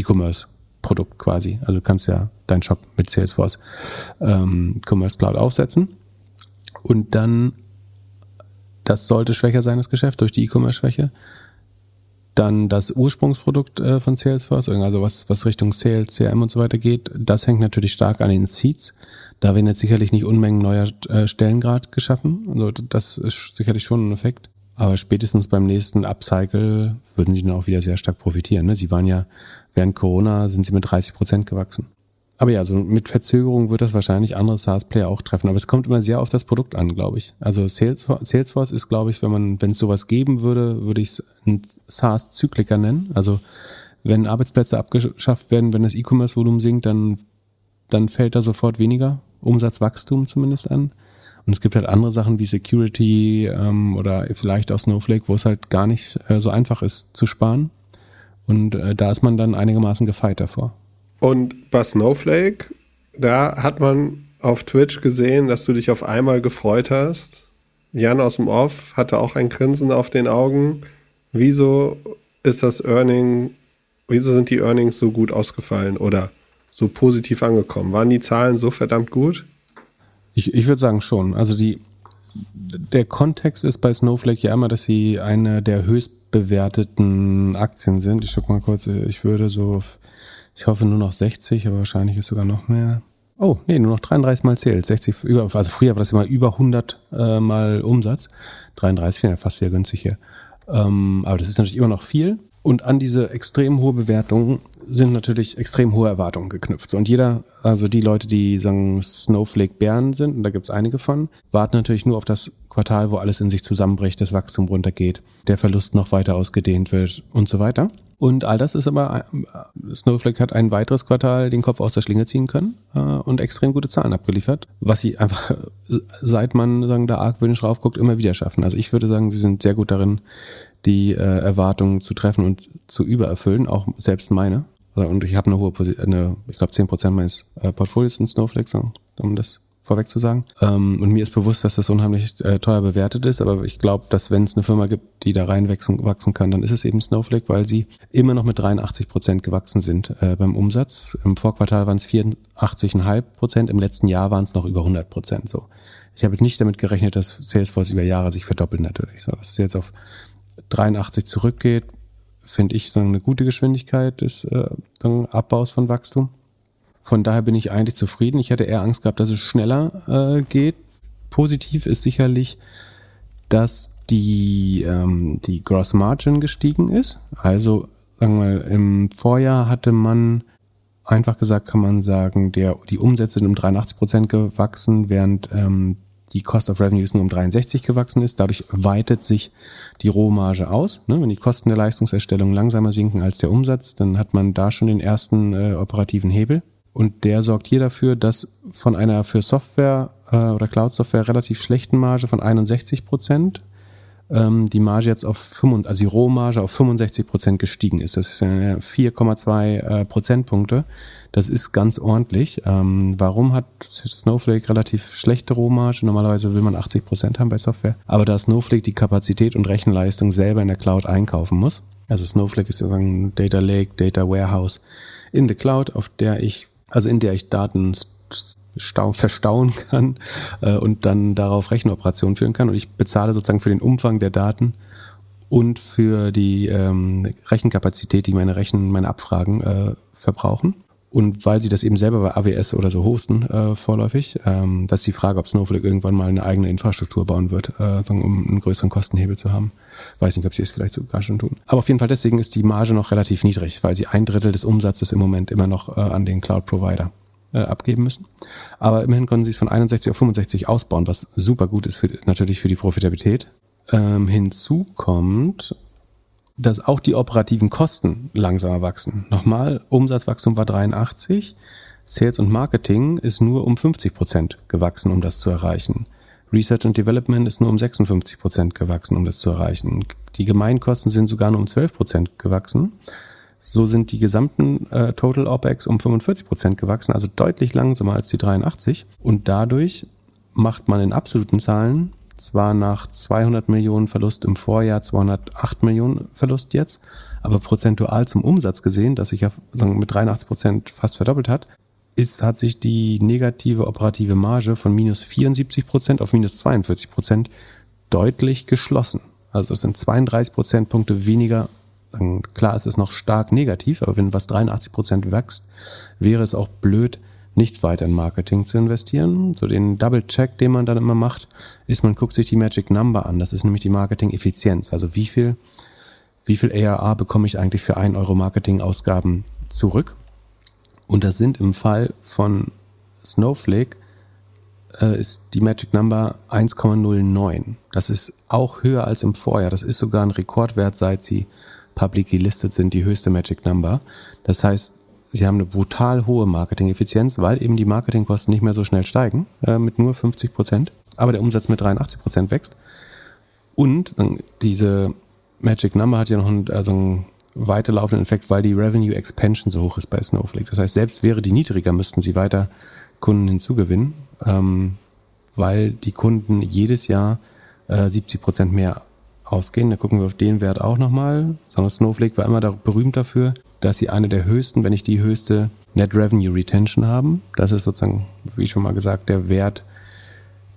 E-Commerce-Produkt quasi. Also du kannst ja deinen Shop mit Salesforce ähm, Commerce Cloud aufsetzen und dann, das sollte schwächer sein, das Geschäft, durch die E-Commerce-Schwäche. Dann das Ursprungsprodukt äh, von Salesforce, also was, was Richtung Sales, CRM und so weiter geht, das hängt natürlich stark an den Seats. Da werden jetzt sicherlich nicht Unmengen neuer äh, Stellen geschaffen. Also das ist sicherlich schon ein Effekt. Aber spätestens beim nächsten Upcycle würden sie dann auch wieder sehr stark profitieren. Ne? Sie waren ja, während Corona sind sie mit 30 Prozent gewachsen. Aber ja, so mit Verzögerung wird das wahrscheinlich andere SaaS-Player auch treffen. Aber es kommt immer sehr auf das Produkt an, glaube ich. Also Salesforce, ist, glaube ich, wenn man, wenn es sowas geben würde, würde ich es einen SaaS-Zykliker nennen. Also wenn Arbeitsplätze abgeschafft werden, wenn das E-Commerce-Volumen sinkt, dann, dann fällt da sofort weniger Umsatzwachstum zumindest an. Und es gibt halt andere Sachen wie Security ähm, oder vielleicht auch Snowflake, wo es halt gar nicht äh, so einfach ist zu sparen. Und äh, da ist man dann einigermaßen gefeit davor. Und bei Snowflake, da hat man auf Twitch gesehen, dass du dich auf einmal gefreut hast. Jan aus dem Off hatte auch ein Grinsen auf den Augen. Wieso ist das Earning, wieso sind die Earnings so gut ausgefallen oder so positiv angekommen? Waren die Zahlen so verdammt gut? Ich, ich würde sagen schon. Also die, der Kontext ist bei Snowflake ja immer, dass sie eine der höchst bewerteten Aktien sind. Ich guck mal kurz, ich würde so, ich hoffe nur noch 60, aber wahrscheinlich ist sogar noch mehr. Oh, nee, nur noch 33 mal zählt. 60 über, also früher war das immer über 100 äh, mal Umsatz. 33 ja fast sehr günstig hier. Ähm, aber das ist natürlich immer noch viel. Und an diese extrem hohe Bewertung sind natürlich extrem hohe Erwartungen geknüpft. Und jeder, also die Leute, die sagen Snowflake-Bären sind, und da gibt es einige von, warten natürlich nur auf das Quartal, wo alles in sich zusammenbricht, das Wachstum runtergeht, der Verlust noch weiter ausgedehnt wird und so weiter. Und all das ist aber, äh, Snowflake hat ein weiteres Quartal den Kopf aus der Schlinge ziehen können äh, und extrem gute Zahlen abgeliefert, was sie einfach, äh, seit man sagen, da argwöhnisch raufguckt, immer wieder schaffen. Also ich würde sagen, sie sind sehr gut darin, die Erwartungen zu treffen und zu übererfüllen, auch selbst meine. Und ich habe eine hohe Position, eine, ich glaube 10% meines äh, Portfolios in Snowflake, so, um das vorweg zu sagen. Ähm, und mir ist bewusst, dass das unheimlich äh, teuer bewertet ist, aber ich glaube, dass wenn es eine Firma gibt, die da reinwachsen wachsen kann, dann ist es eben Snowflake, weil sie immer noch mit 83 Prozent gewachsen sind äh, beim Umsatz. Im Vorquartal waren es 84,5 Prozent, im letzten Jahr waren es noch über 100 Prozent. So, ich habe jetzt nicht damit gerechnet, dass Salesforce über Jahre sich verdoppelt natürlich. So, dass es jetzt auf 83 zurückgeht, finde ich so eine gute Geschwindigkeit des äh, Abbaus von Wachstum. Von daher bin ich eigentlich zufrieden. Ich hätte eher Angst gehabt, dass es schneller äh, geht. Positiv ist sicherlich, dass die, ähm, die Gross Margin gestiegen ist. Also, sagen wir mal, im Vorjahr hatte man, einfach gesagt kann man sagen, der, die Umsätze sind um 83 Prozent gewachsen, während ähm, die Cost of Revenues nur um 63 gewachsen ist. Dadurch weitet sich die Rohmarge aus. Ne? Wenn die Kosten der Leistungserstellung langsamer sinken als der Umsatz, dann hat man da schon den ersten äh, operativen Hebel. Und der sorgt hier dafür, dass von einer für Software äh, oder Cloud-Software relativ schlechten Marge von 61 Prozent ähm, die Marge jetzt auf 65, also die Rohmarge auf 65 Prozent gestiegen ist. Das ist 4,2 äh, Prozentpunkte. Das ist ganz ordentlich. Ähm, warum hat Snowflake relativ schlechte Rohmarge? Normalerweise will man 80 Prozent haben bei Software. Aber da Snowflake die Kapazität und Rechenleistung selber in der Cloud einkaufen muss, also Snowflake ist sozusagen Data Lake, Data Warehouse in the Cloud, auf der ich, also in der ich Daten verstauen kann äh, und dann darauf Rechenoperationen führen kann. Und ich bezahle sozusagen für den Umfang der Daten und für die ähm, Rechenkapazität, die meine Rechen, meine Abfragen äh, verbrauchen. Und weil sie das eben selber bei AWS oder so hosten, äh, vorläufig, ähm, das ist die Frage, ob Snowflake irgendwann mal eine eigene Infrastruktur bauen wird, äh, um einen größeren Kostenhebel zu haben. Weiß nicht, ob sie es vielleicht sogar schon tun. Aber auf jeden Fall deswegen ist die Marge noch relativ niedrig, weil sie ein Drittel des Umsatzes im Moment immer noch äh, an den Cloud-Provider äh, abgeben müssen. Aber immerhin konnten sie es von 61 auf 65 ausbauen, was super gut ist für, natürlich für die Profitabilität. Ähm, hinzu kommt, dass auch die operativen Kosten langsamer wachsen. Nochmal, Umsatzwachstum war 83, Sales und Marketing ist nur um 50 Prozent gewachsen, um das zu erreichen. Research and Development ist nur um 56 Prozent gewachsen, um das zu erreichen. Die Gemeinkosten sind sogar nur um 12 Prozent gewachsen. So sind die gesamten äh, Total OPEX um 45 Prozent gewachsen, also deutlich langsamer als die 83. Und dadurch macht man in absoluten Zahlen zwar nach 200 Millionen Verlust im Vorjahr 208 Millionen Verlust jetzt, aber prozentual zum Umsatz gesehen, das sich ja mit 83 Prozent fast verdoppelt hat, ist, hat sich die negative operative Marge von minus 74 Prozent auf minus 42 Prozent deutlich geschlossen. Also es sind 32 Prozentpunkte weniger klar, es ist noch stark negativ, aber wenn was 83 Prozent wächst, wäre es auch blöd, nicht weiter in Marketing zu investieren. So den Double-Check, den man dann immer macht, ist, man guckt sich die Magic Number an. Das ist nämlich die Marketing-Effizienz. Also wie viel, wie viel ARA bekomme ich eigentlich für ein Euro Marketing-Ausgaben zurück? Und das sind im Fall von Snowflake äh, ist die Magic Number 1,09. Das ist auch höher als im Vorjahr. Das ist sogar ein Rekordwert, seit sie publicly listed sind, die höchste Magic Number. Das heißt, sie haben eine brutal hohe Marketing-Effizienz, weil eben die Marketingkosten nicht mehr so schnell steigen, äh, mit nur 50 Prozent, aber der Umsatz mit 83 Prozent wächst. Und diese Magic Number hat ja noch einen, also einen weiterlaufenden Effekt, weil die Revenue Expansion so hoch ist bei Snowflake. Das heißt, selbst wäre die niedriger, müssten sie weiter Kunden hinzugewinnen, ähm, weil die Kunden jedes Jahr äh, 70 Prozent mehr ausgehen. Da gucken wir auf den Wert auch nochmal. Sondern Snowflake war immer berühmt dafür, dass sie eine der höchsten, wenn nicht die höchste Net Revenue Retention haben. Das ist sozusagen, wie schon mal gesagt, der Wert,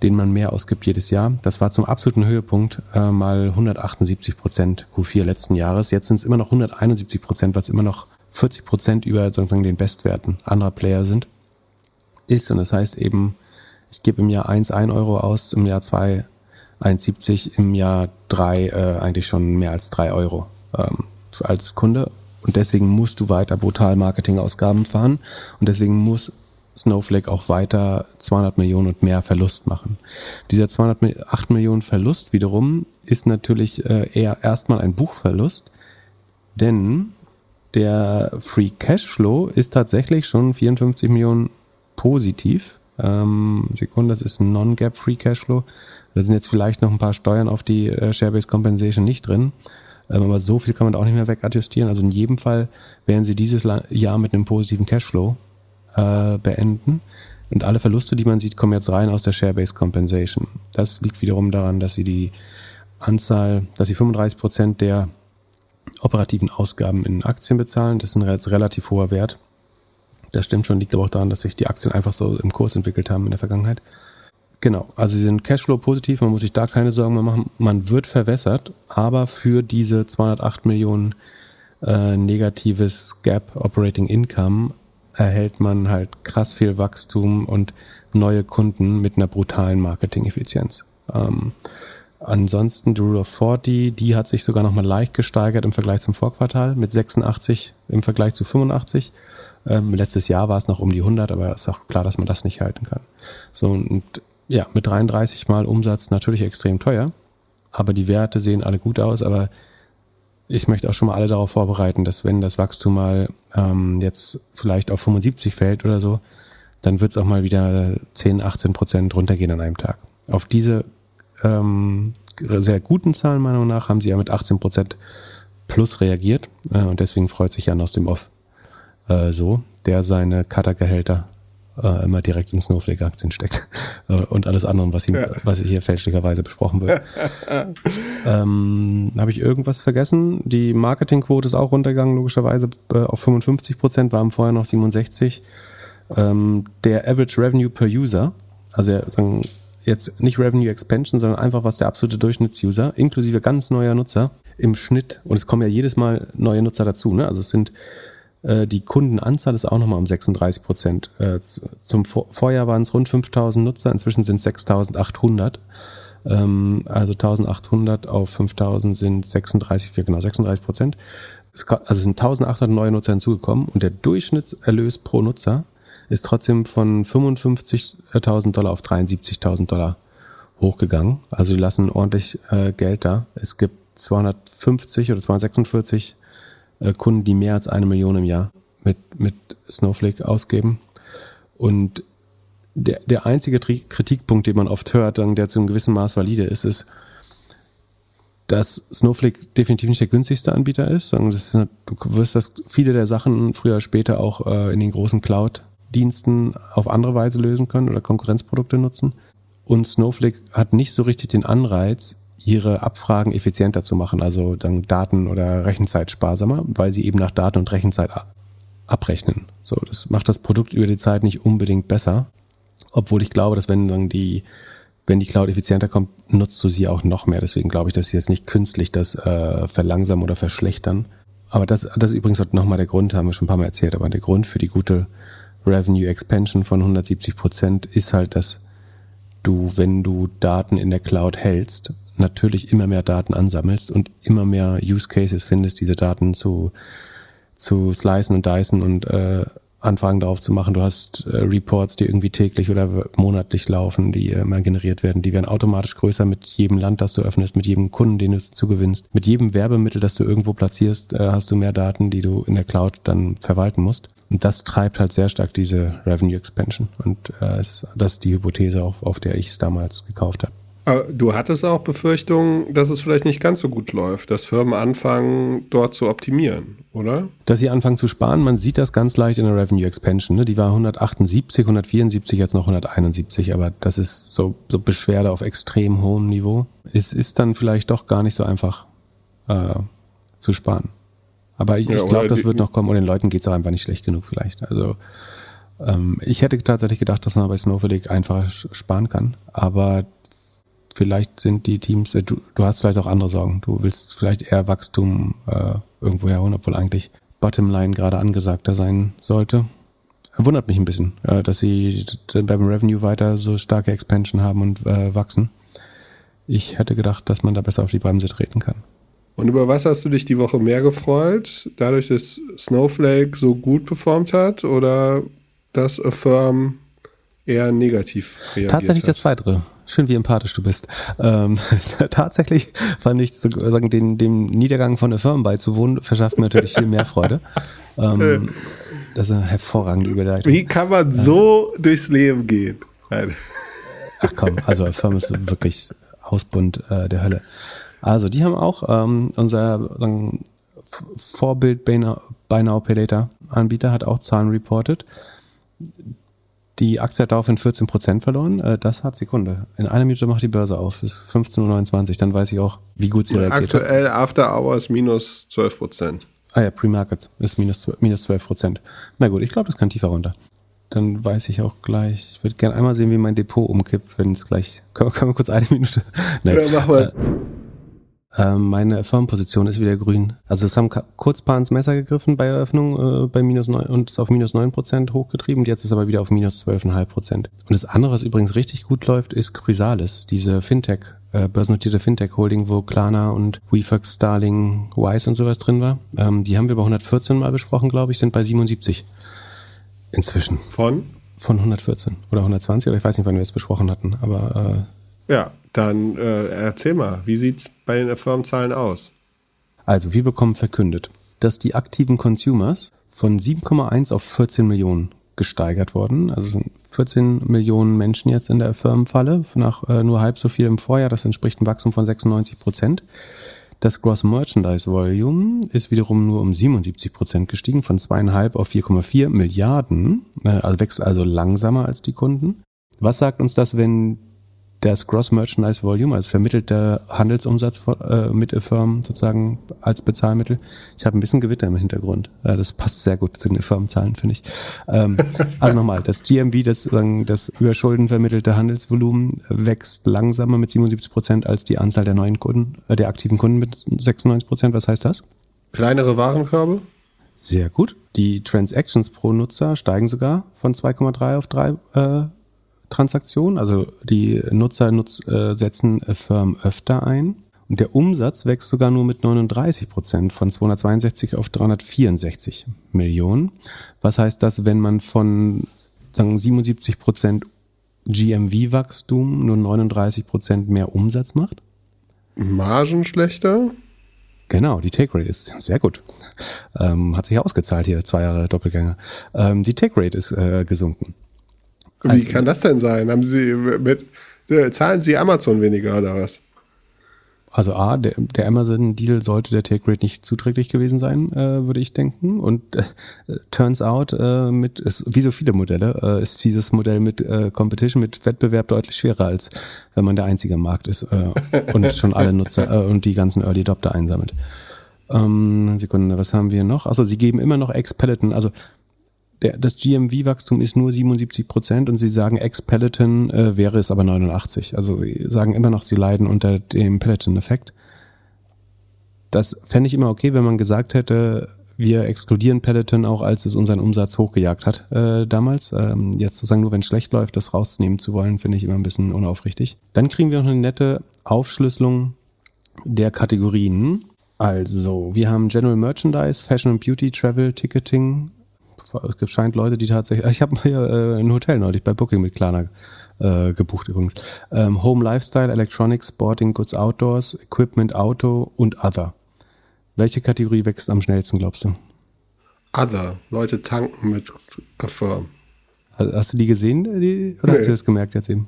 den man mehr ausgibt jedes Jahr. Das war zum absoluten Höhepunkt äh, mal 178 Prozent Q4 letzten Jahres. Jetzt sind es immer noch 171 Prozent, was immer noch 40 Prozent über sozusagen den Bestwerten anderer Player sind. Ist und das heißt eben, ich gebe im Jahr 1 1 Euro aus, im Jahr 2 1,70 im Jahr drei äh, eigentlich schon mehr als drei Euro ähm, als Kunde. Und deswegen musst du weiter brutal Marketingausgaben fahren. Und deswegen muss Snowflake auch weiter 200 Millionen und mehr Verlust machen. Dieser 208 Millionen Verlust wiederum ist natürlich äh, eher erstmal ein Buchverlust, denn der Free Cashflow ist tatsächlich schon 54 Millionen positiv ähm, Sekunde, das ist ein Non-Gap Free Cashflow. Da sind jetzt vielleicht noch ein paar Steuern auf die äh, Share-Based Compensation nicht drin. Ähm, aber so viel kann man auch nicht mehr wegadjustieren. Also in jedem Fall werden sie dieses Jahr mit einem positiven Cashflow äh, beenden. Und alle Verluste, die man sieht, kommen jetzt rein aus der Share-Based Compensation. Das liegt wiederum daran, dass sie die Anzahl, dass sie 35 Prozent der operativen Ausgaben in Aktien bezahlen. Das ist ein relativ hoher Wert. Das stimmt schon, liegt aber auch daran, dass sich die Aktien einfach so im Kurs entwickelt haben in der Vergangenheit. Genau, also sie sind Cashflow positiv, man muss sich da keine Sorgen mehr machen. Man wird verwässert, aber für diese 208 Millionen äh, negatives Gap Operating Income erhält man halt krass viel Wachstum und neue Kunden mit einer brutalen Marketing-Effizienz. Ähm, ansonsten die Rule of 40, die hat sich sogar nochmal leicht gesteigert im Vergleich zum Vorquartal mit 86 im Vergleich zu 85. Ähm, letztes Jahr war es noch um die 100, aber ist auch klar, dass man das nicht halten kann. So und ja, mit 33 mal Umsatz natürlich extrem teuer, aber die Werte sehen alle gut aus, aber ich möchte auch schon mal alle darauf vorbereiten, dass wenn das Wachstum mal ähm, jetzt vielleicht auf 75 fällt oder so, dann wird es auch mal wieder 10, 18 Prozent runtergehen an einem Tag. Auf diese ähm, sehr guten Zahlen meiner Meinung nach haben sie ja mit 18 Prozent plus reagiert äh, und deswegen freut sich Jan aus dem Off äh, so, der seine Cutter-Gehälter äh, immer direkt in Snowflake-Aktien steckt äh, und alles andere, was, ihm, ja. was hier fälschlicherweise besprochen wird. ähm, Habe ich irgendwas vergessen? Die Marketingquote ist auch runtergegangen, logischerweise äh, auf 55 Prozent, waren vorher noch 67. Ähm, der Average Revenue per User, also sagen, jetzt nicht Revenue Expansion, sondern einfach was der absolute Durchschnittsuser, inklusive ganz neuer Nutzer im Schnitt, und es kommen ja jedes Mal neue Nutzer dazu, ne? also es sind die Kundenanzahl ist auch nochmal um 36 Prozent. Äh, zum Vorjahr waren es rund 5000 Nutzer, inzwischen sind es 6800. Ähm, also 1800 auf 5000 sind 36, genau 36 Prozent. Also sind 1800 neue Nutzer hinzugekommen und der Durchschnittserlös pro Nutzer ist trotzdem von 55.000 Dollar auf 73.000 Dollar hochgegangen. Also die lassen ordentlich äh, Geld da. Es gibt 250 oder 246 äh, Kunden, die mehr als eine Million im Jahr mit, mit Snowflake ausgeben. Und der, der einzige Kritikpunkt, den man oft hört, der zu einem gewissen Maß valide ist, ist, dass Snowflake definitiv nicht der günstigste Anbieter ist. ist du wirst das viele der Sachen früher oder später auch äh, in den großen Cloud-Diensten auf andere Weise lösen können oder Konkurrenzprodukte nutzen. Und Snowflake hat nicht so richtig den Anreiz, ihre Abfragen effizienter zu machen, also dann Daten- oder Rechenzeit sparsamer, weil sie eben nach Daten und Rechenzeit abrechnen. So, das macht das Produkt über die Zeit nicht unbedingt besser, obwohl ich glaube, dass wenn dann die wenn die Cloud effizienter kommt, nutzt du sie auch noch mehr. Deswegen glaube ich, dass sie jetzt nicht künstlich das äh, verlangsamen oder verschlechtern. Aber das, das ist übrigens nochmal der Grund, haben wir schon ein paar Mal erzählt, aber der Grund für die gute Revenue Expansion von 170 Prozent ist halt, dass du, wenn du Daten in der Cloud hältst, natürlich immer mehr Daten ansammelst und immer mehr Use Cases findest, diese Daten zu, zu slicen und dicen und äh, Anfragen darauf zu machen. Du hast äh, Reports, die irgendwie täglich oder monatlich laufen, die äh, mal generiert werden. Die werden automatisch größer mit jedem Land, das du öffnest, mit jedem Kunden, den du zugewinnst. Mit jedem Werbemittel, das du irgendwo platzierst, äh, hast du mehr Daten, die du in der Cloud dann verwalten musst. Und das treibt halt sehr stark diese Revenue Expansion. Und äh, ist, das ist die Hypothese, auf, auf der ich es damals gekauft habe. Du hattest auch Befürchtungen, dass es vielleicht nicht ganz so gut läuft, dass Firmen anfangen, dort zu optimieren, oder? Dass sie anfangen zu sparen, man sieht das ganz leicht in der Revenue Expansion. Ne? Die war 178, 174, jetzt noch 171, aber das ist so, so Beschwerde auf extrem hohem Niveau. Es ist dann vielleicht doch gar nicht so einfach äh, zu sparen. Aber ich, ja, ich glaube, das wird noch kommen und den Leuten geht es auch einfach nicht schlecht genug vielleicht. Also ähm, ich hätte tatsächlich gedacht, dass man bei Snowflake einfach sparen kann, aber vielleicht sind die Teams, äh, du, du hast vielleicht auch andere Sorgen. Du willst vielleicht eher Wachstum äh, irgendwo herholen, obwohl eigentlich Bottomline gerade angesagter sein sollte. Wundert mich ein bisschen, äh, dass sie beim Revenue weiter so starke Expansion haben und äh, wachsen. Ich hätte gedacht, dass man da besser auf die Bremse treten kann. Und über was hast du dich die Woche mehr gefreut? Dadurch, dass Snowflake so gut performt hat oder dass Affirm eher negativ reagiert Tatsächlich hat? das Weitere. Schön, wie empathisch du bist. Ähm, tatsächlich fand ich sozusagen den, dem Niedergang von der Firma beizuwohnen, verschafft mir natürlich viel mehr Freude. Ähm, das ist eine hervorragende Überleitung. Wie kann man so äh, durchs Leben gehen? Ach komm, also Firma ist wirklich Hausbund äh, der Hölle. Also die haben auch ähm, unser sagen, Vorbild Buy Now Pay Later Anbieter hat auch Zahlen reported die Aktie hat daraufhin 14 Prozent verloren. Äh, das hat Sekunde. In einer Minute macht die Börse auf. Es ist 15.29 Uhr. Dann weiß ich auch, wie gut sie reagiert Aktuell hat. After Hours minus 12 Prozent. Ah ja, Pre-Market ist minus, minus 12 Prozent. Na gut, ich glaube, das kann tiefer runter. Dann weiß ich auch gleich. Ich würde gerne einmal sehen, wie mein Depot umkippt, wenn es gleich. Können, können wir kurz eine Minute? Nein. Ja, mach mal. Äh, meine Firmenposition ist wieder grün. Also es haben kurz paar ins Messer gegriffen bei Eröffnung äh, bei minus neun und ist auf minus neun Prozent hochgetrieben. Jetzt ist aber wieder auf minus zwölfeinhalb Prozent. Und das andere, was übrigens richtig gut läuft, ist Chrysalis, diese Fintech, äh, börsennotierte Fintech-Holding, wo Klarna und WeFax, Starling, Wise und sowas drin war. Ähm, die haben wir bei 114 mal besprochen, glaube ich, sind bei 77 inzwischen. Von? Von 114 oder 120 oder ich weiß nicht, wann wir es besprochen hatten, aber äh, ja, dann äh, erzähl mal, wie sieht es bei den Firmenzahlen aus? Also, wir bekommen verkündet, dass die aktiven Consumers von 7,1 auf 14 Millionen gesteigert worden. Also es sind 14 Millionen Menschen jetzt in der Firmenfalle, nach äh, nur halb so viel im Vorjahr. Das entspricht einem Wachstum von 96 Prozent. Das Gross Merchandise Volume ist wiederum nur um 77 Prozent gestiegen, von zweieinhalb auf 4,4 Milliarden, äh, also wächst also langsamer als die Kunden. Was sagt uns das, wenn das Gross Merchandise Volume, also vermittelter Handelsumsatz äh, mit Firmen sozusagen als Bezahlmittel. Ich habe ein bisschen Gewitter im Hintergrund. Ja, das passt sehr gut zu den Firmenzahlen, finde ich. Ähm, also nochmal, das GMV, das, das über Schulden vermittelte Handelsvolumen wächst langsamer mit 77 Prozent als die Anzahl der neuen Kunden, äh, der aktiven Kunden mit 96 Prozent. Was heißt das? Kleinere Warenkörbe? Sehr gut. Die Transactions pro Nutzer steigen sogar von 2,3 auf 3 äh, Transaktionen. Also die Nutzer nutz, äh, setzen Firmen öfter ein. Und der Umsatz wächst sogar nur mit 39 Prozent von 262 auf 364 Millionen. Was heißt das, wenn man von sagen 77 Prozent GMV-Wachstum nur 39 Prozent mehr Umsatz macht? Margen schlechter? Genau, die Take Rate ist sehr gut. Ähm, hat sich ausgezahlt hier, zwei Jahre Doppelgänger. Ähm, die Take Rate ist äh, gesunken. Wie also, kann das denn sein? Haben Sie mit, äh, zahlen Sie Amazon weniger oder was? Also A, der, der Amazon-Deal sollte der Take Rate nicht zuträglich gewesen sein, äh, würde ich denken. Und äh, turns out, äh, mit ist, wie so viele Modelle, äh, ist dieses Modell mit äh, Competition, mit Wettbewerb deutlich schwerer, als wenn man der einzige im Markt ist äh, und schon alle Nutzer äh, und die ganzen Early Adopter einsammelt. Ähm, Sekunde, was haben wir noch? Also sie geben immer noch Ex-Peloton, also der, das GMV-Wachstum ist nur 77 Prozent und sie sagen, ex-Peloton äh, wäre es aber 89. Also sie sagen immer noch, sie leiden unter dem Peloton-Effekt. Das fände ich immer okay, wenn man gesagt hätte, wir exkludieren Peloton auch, als es unseren Umsatz hochgejagt hat äh, damals. Ähm, jetzt sozusagen nur, wenn es schlecht läuft, das rausnehmen zu wollen, finde ich immer ein bisschen unaufrichtig. Dann kriegen wir noch eine nette Aufschlüsselung der Kategorien. Also, wir haben General Merchandise, Fashion and Beauty, Travel, Ticketing, es scheint Leute, die tatsächlich, ich habe hier äh, ein Hotel neulich bei Booking mit Klarna äh, gebucht übrigens. Ähm, Home Lifestyle, Electronics, Sporting Goods Outdoors, Equipment Auto und Other. Welche Kategorie wächst am schnellsten, glaubst du? Other. Leute tanken mit Affirm. Also, hast du die gesehen, die, oder nee. hast du das gemerkt jetzt eben?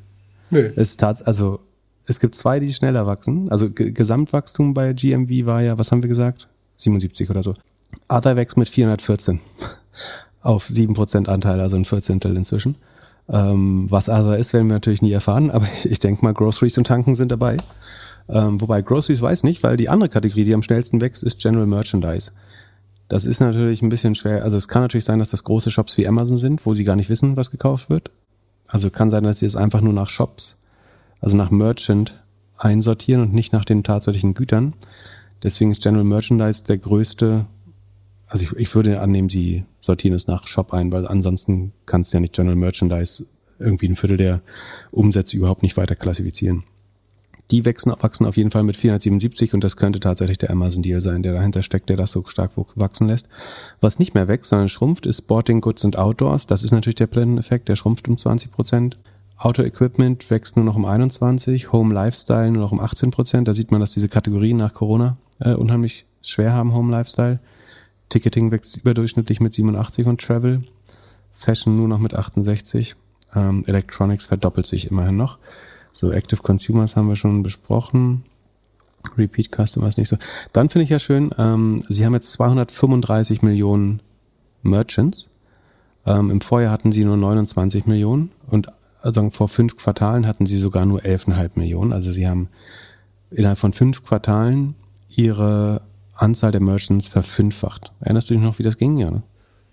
Nee. Es tat, also es gibt zwei, die schneller wachsen. Also Gesamtwachstum bei GMV war ja, was haben wir gesagt? 77 oder so. Other wächst mit 414 auf 7% Anteil, also ein Vierzehntel inzwischen. Ähm, was Other ist, werden wir natürlich nie erfahren, aber ich, ich denke mal, Groceries und Tanken sind dabei. Ähm, wobei Groceries weiß nicht, weil die andere Kategorie, die am schnellsten wächst, ist General Merchandise. Das ist natürlich ein bisschen schwer. Also es kann natürlich sein, dass das große Shops wie Amazon sind, wo sie gar nicht wissen, was gekauft wird. Also kann sein, dass sie es einfach nur nach Shops, also nach Merchant einsortieren und nicht nach den tatsächlichen Gütern. Deswegen ist General Merchandise der größte also ich, ich würde annehmen, sie sortieren es nach Shop ein, weil ansonsten kannst du ja nicht General Merchandise irgendwie ein Viertel der Umsätze überhaupt nicht weiter klassifizieren. Die wachsen, wachsen auf jeden Fall mit 477 und das könnte tatsächlich der Amazon-Deal sein, der dahinter steckt, der das so stark wachsen lässt. Was nicht mehr wächst, sondern schrumpft, ist Sporting Goods und Outdoors. Das ist natürlich der Blenden-Effekt, der schrumpft um 20 Prozent. Auto Equipment wächst nur noch um 21, Home Lifestyle nur noch um 18 Prozent. Da sieht man, dass diese Kategorien nach Corona äh, unheimlich schwer haben, Home Lifestyle. Ticketing wächst überdurchschnittlich mit 87 und Travel. Fashion nur noch mit 68. Ähm, Electronics verdoppelt sich immerhin noch. So, Active Consumers haben wir schon besprochen. Repeat Customers nicht so. Dann finde ich ja schön, ähm, sie haben jetzt 235 Millionen Merchants. Ähm, Im Vorjahr hatten sie nur 29 Millionen und also vor fünf Quartalen hatten sie sogar nur 11,5 Millionen. Also sie haben innerhalb von fünf Quartalen ihre Anzahl der Merchants verfünffacht. Erinnerst du dich noch, wie das ging? Ja, ne?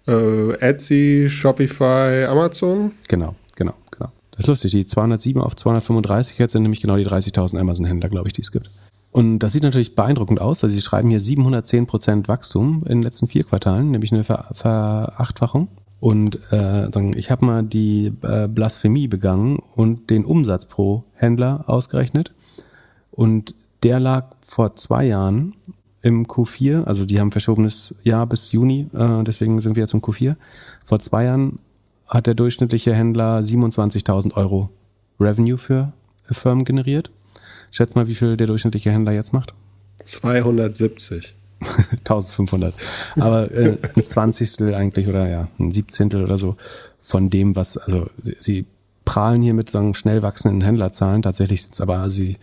Äh, Etsy, Shopify, Amazon? Genau, genau, genau. Das ist lustig. Die 207 auf 235 jetzt sind nämlich genau die 30.000 Amazon-Händler, glaube ich, die es gibt. Und das sieht natürlich beeindruckend aus. Also sie schreiben hier 710% Wachstum in den letzten vier Quartalen, nämlich eine Ver Verachtfachung. Und äh, ich habe mal die äh, Blasphemie begangen und den Umsatz pro Händler ausgerechnet. Und der lag vor zwei Jahren im Q4, also die haben verschobenes Jahr bis Juni, äh, deswegen sind wir jetzt im Q4. Vor zwei Jahren hat der durchschnittliche Händler 27.000 Euro Revenue für Firmen generiert. Schätz mal, wie viel der durchschnittliche Händler jetzt macht? 270. 1500. Aber äh, ein Zwanzigstel eigentlich oder ja, ein Siebzehntel oder so von dem, was, also sie, sie prahlen hier mit sagen, schnell wachsenden Händlerzahlen. Tatsächlich sind es aber sie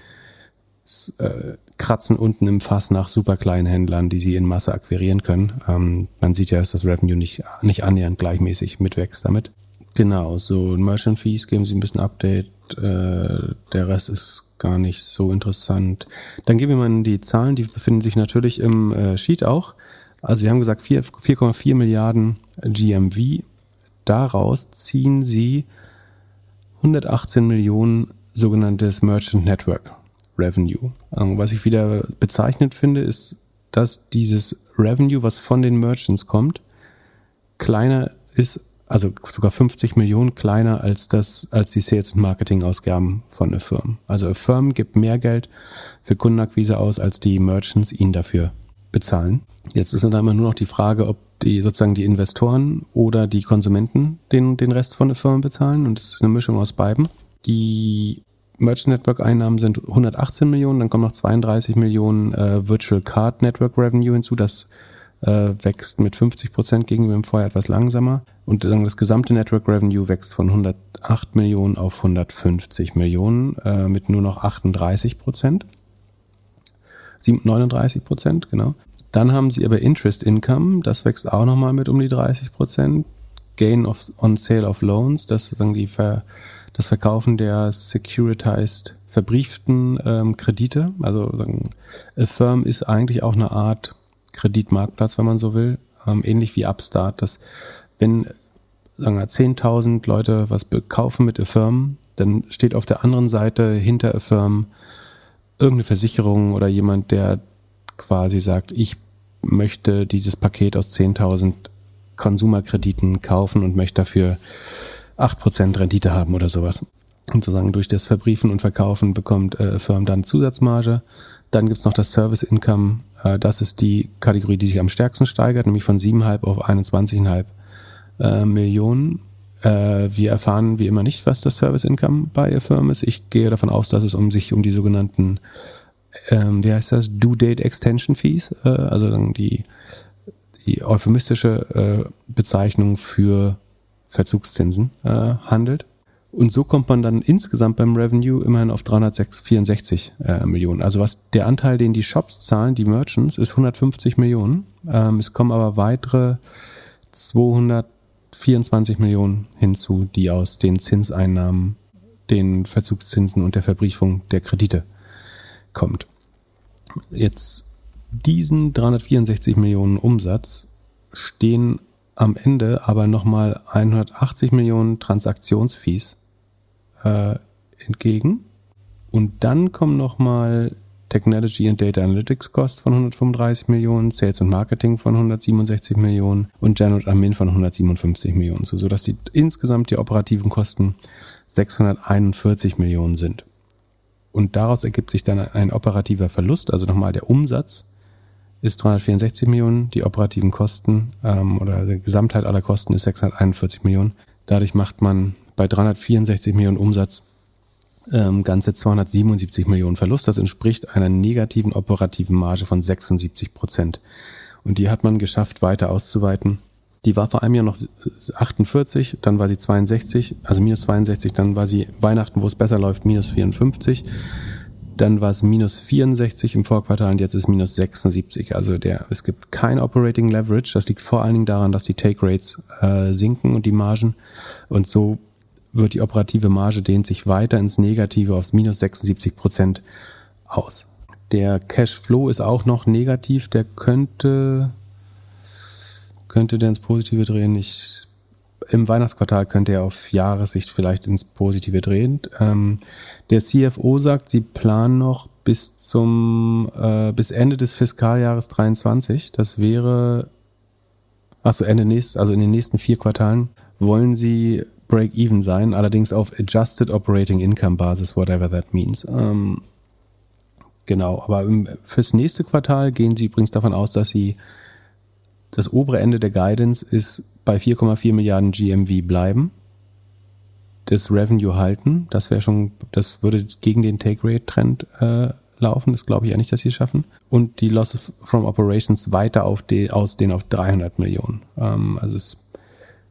äh, kratzen unten im Fass nach super kleinen Händlern, die sie in Masse akquirieren können. Ähm, man sieht ja, dass das Revenue nicht, nicht annähernd gleichmäßig mitwächst damit. Genau, so Merchant Fees geben sie ein bisschen Update. Äh, der Rest ist gar nicht so interessant. Dann geben wir mal die Zahlen, die befinden sich natürlich im äh, Sheet auch. Also sie haben gesagt 4,4 Milliarden GMV. Daraus ziehen sie 118 Millionen sogenanntes Merchant Network Revenue. Ähm, was ich wieder bezeichnet finde, ist, dass dieses Revenue, was von den Merchants kommt, kleiner ist, also sogar 50 Millionen kleiner als das, als die Sales- und Marketing-Ausgaben von einer Firma. Also eine Firma gibt mehr Geld für Kundenakquise aus, als die Merchants ihnen dafür bezahlen. Jetzt ist dann immer nur noch die Frage, ob die sozusagen die Investoren oder die Konsumenten den, den Rest von der Firma bezahlen. Und es ist eine Mischung aus beiden. Die Merchant Network Einnahmen sind 118 Millionen, dann kommen noch 32 Millionen äh, Virtual Card Network Revenue hinzu. Das äh, wächst mit 50 Prozent gegenüber dem Vorjahr etwas langsamer. Und dann das gesamte Network Revenue wächst von 108 Millionen auf 150 Millionen äh, mit nur noch 38 Prozent. 39 Prozent, genau. Dann haben sie aber Interest Income, das wächst auch nochmal mit um die 30 Prozent. Gain of, on Sale of Loans, das sozusagen die Ver, das Verkaufen der securitized verbrieften ähm, Kredite. Also sagen, Affirm ist eigentlich auch eine Art Kreditmarktplatz, wenn man so will, ähm, ähnlich wie Upstart. Dass wenn sagen wir 10.000 Leute was kaufen mit Affirm, dann steht auf der anderen Seite hinter Affirm irgendeine Versicherung oder jemand, der quasi sagt, ich möchte dieses Paket aus 10.000 Konsumerkrediten kaufen und möchte dafür 8% Rendite haben oder sowas. Und sozusagen durch das Verbriefen und Verkaufen bekommt äh, Firm dann Zusatzmarge. Dann gibt's noch das Service Income. Äh, das ist die Kategorie, die sich am stärksten steigert, nämlich von 7,5 auf 21,5 äh, Millionen. Äh, wir erfahren wie immer nicht, was das Service Income bei Firm ist. Ich gehe davon aus, dass es um sich um die sogenannten ähm, wie heißt das, Due Date Extension Fees, äh, also die, die euphemistische äh, Bezeichnung für Verzugszinsen äh, handelt. Und so kommt man dann insgesamt beim Revenue immerhin auf 364 äh, Millionen. Also was der Anteil, den die Shops zahlen, die Merchants, ist 150 Millionen. Ähm, es kommen aber weitere 224 Millionen hinzu, die aus den Zinseinnahmen, den Verzugszinsen und der Verbriefung der Kredite kommt. Jetzt diesen 364 Millionen Umsatz stehen am Ende aber nochmal 180 Millionen Transaktionsfees äh, entgegen. Und dann kommen nochmal Technology and Data Analytics Cost von 135 Millionen, Sales und Marketing von 167 Millionen und General Admin von 157 Millionen zu, sodass die insgesamt die operativen Kosten 641 Millionen sind. Und daraus ergibt sich dann ein operativer Verlust, also nochmal der Umsatz ist 364 Millionen, die operativen Kosten ähm, oder die Gesamtheit aller Kosten ist 641 Millionen. Dadurch macht man bei 364 Millionen Umsatz ähm, ganze 277 Millionen Verlust. Das entspricht einer negativen operativen Marge von 76 Prozent. Und die hat man geschafft, weiter auszuweiten die war vor einem Jahr noch 48, dann war sie 62, also minus 62, dann war sie Weihnachten, wo es besser läuft, minus 54. Dann war es minus 64 im Vorquartal und jetzt ist minus 76. Also der, es gibt kein Operating Leverage. Das liegt vor allen Dingen daran, dass die Take Rates äh, sinken und die Margen. Und so wird die operative Marge dehnt sich weiter ins Negative aufs minus 76 Prozent aus. Der Cashflow ist auch noch negativ. Der könnte könnte der ins Positive drehen. Ich, Im Weihnachtsquartal könnte er auf Jahressicht vielleicht ins Positive drehen. Ähm, der CFO sagt, sie planen noch bis zum äh, bis Ende des Fiskaljahres 23. Das wäre achso Ende nächst, also in den nächsten vier Quartalen wollen sie Break-even sein, allerdings auf Adjusted Operating Income Basis, whatever that means. Ähm, genau, aber im, fürs nächste Quartal gehen sie übrigens davon aus, dass sie das obere Ende der Guidance ist bei 4,4 Milliarden GMV bleiben, das Revenue halten. Das wäre schon, das würde gegen den Take-Rate-Trend äh, laufen. Das glaube ich ja nicht, dass sie schaffen. Und die Loss from Operations weiter auf die, ausdehnen auf 300 Millionen. Ähm, also es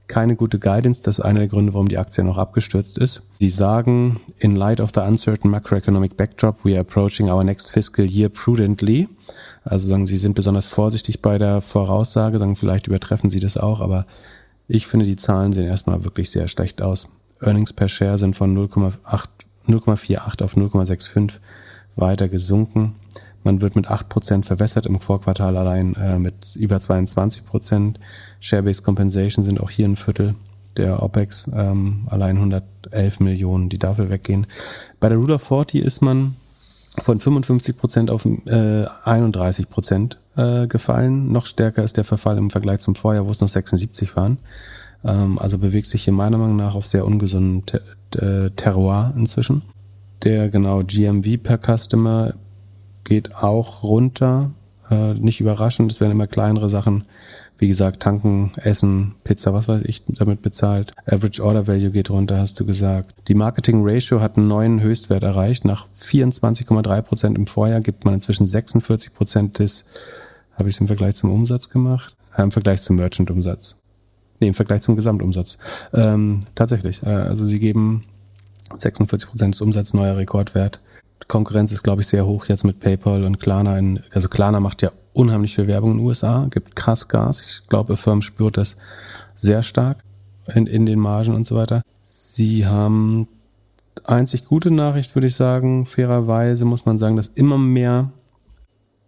keine gute Guidance. Das ist einer der Gründe, warum die Aktie noch abgestürzt ist. Sie sagen, in light of the uncertain macroeconomic backdrop, we are approaching our next fiscal year prudently. Also sagen, sie sind besonders vorsichtig bei der Voraussage, sagen, vielleicht übertreffen sie das auch, aber ich finde, die Zahlen sehen erstmal wirklich sehr schlecht aus. Earnings per Share sind von 0,48 auf 0,65 weiter gesunken. Man wird mit 8% verwässert im Vorquartal allein äh, mit über 22%. Share-Based Compensation sind auch hier ein Viertel der OPEX, ähm, allein 111 Millionen, die dafür weggehen. Bei der Rule of 40 ist man von 55% auf äh, 31% äh, gefallen. Noch stärker ist der Verfall im Vergleich zum Vorjahr, wo es noch 76 waren. Ähm, also bewegt sich hier meiner Meinung nach auf sehr ungesunden äh, Terroir inzwischen. Der genau GMV per Customer geht auch runter. Äh, nicht überraschend, es werden immer kleinere Sachen, wie gesagt, tanken, essen, Pizza, was weiß ich, damit bezahlt. Average Order Value geht runter, hast du gesagt. Die Marketing Ratio hat einen neuen Höchstwert erreicht. Nach 24,3 Prozent im Vorjahr gibt man inzwischen 46 Prozent des, habe ich es im Vergleich zum Umsatz gemacht? Äh, Im Vergleich zum Merchant-Umsatz. Nee, im Vergleich zum Gesamtumsatz. Ähm, tatsächlich. Äh, also sie geben 46 Prozent des Umsatzes neuer Rekordwert. Konkurrenz ist, glaube ich, sehr hoch jetzt mit PayPal und Klarna. Also Klarna macht ja unheimlich viel Werbung in den USA, gibt krass Gas. Ich glaube, Firmen spürt das sehr stark in, in den Margen und so weiter. Sie haben einzig gute Nachricht, würde ich sagen, fairerweise muss man sagen, dass immer mehr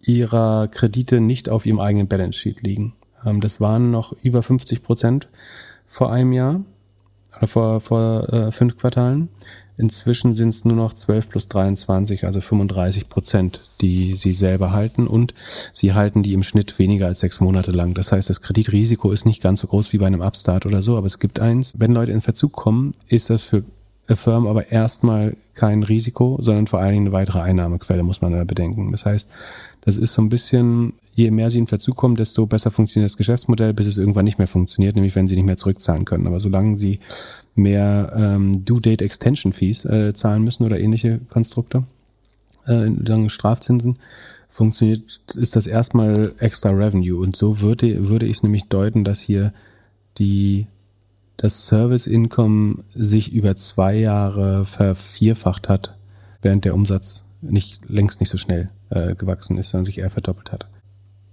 ihrer Kredite nicht auf ihrem eigenen Balance Sheet liegen. Ähm, das waren noch über 50 Prozent vor einem Jahr oder vor, vor äh, fünf Quartalen. Inzwischen sind es nur noch 12 plus 23, also 35 Prozent, die sie selber halten und sie halten die im Schnitt weniger als sechs Monate lang. Das heißt, das Kreditrisiko ist nicht ganz so groß wie bei einem Upstart oder so, aber es gibt eins. Wenn Leute in Verzug kommen, ist das für Firmen aber erstmal kein Risiko, sondern vor allen Dingen eine weitere Einnahmequelle, muss man da bedenken. Das heißt, das ist so ein bisschen, je mehr sie in Verzug kommen, desto besser funktioniert das Geschäftsmodell, bis es irgendwann nicht mehr funktioniert, nämlich wenn sie nicht mehr zurückzahlen können. Aber solange sie mehr ähm, Due-Date Extension Fees äh, zahlen müssen oder ähnliche Konstrukte, äh, Strafzinsen, funktioniert, ist das erstmal extra Revenue. Und so würde, würde ich es nämlich deuten, dass hier die das Service Income sich über zwei Jahre vervierfacht hat, während der Umsatz nicht längst nicht so schnell äh, gewachsen ist, sondern sich eher verdoppelt hat.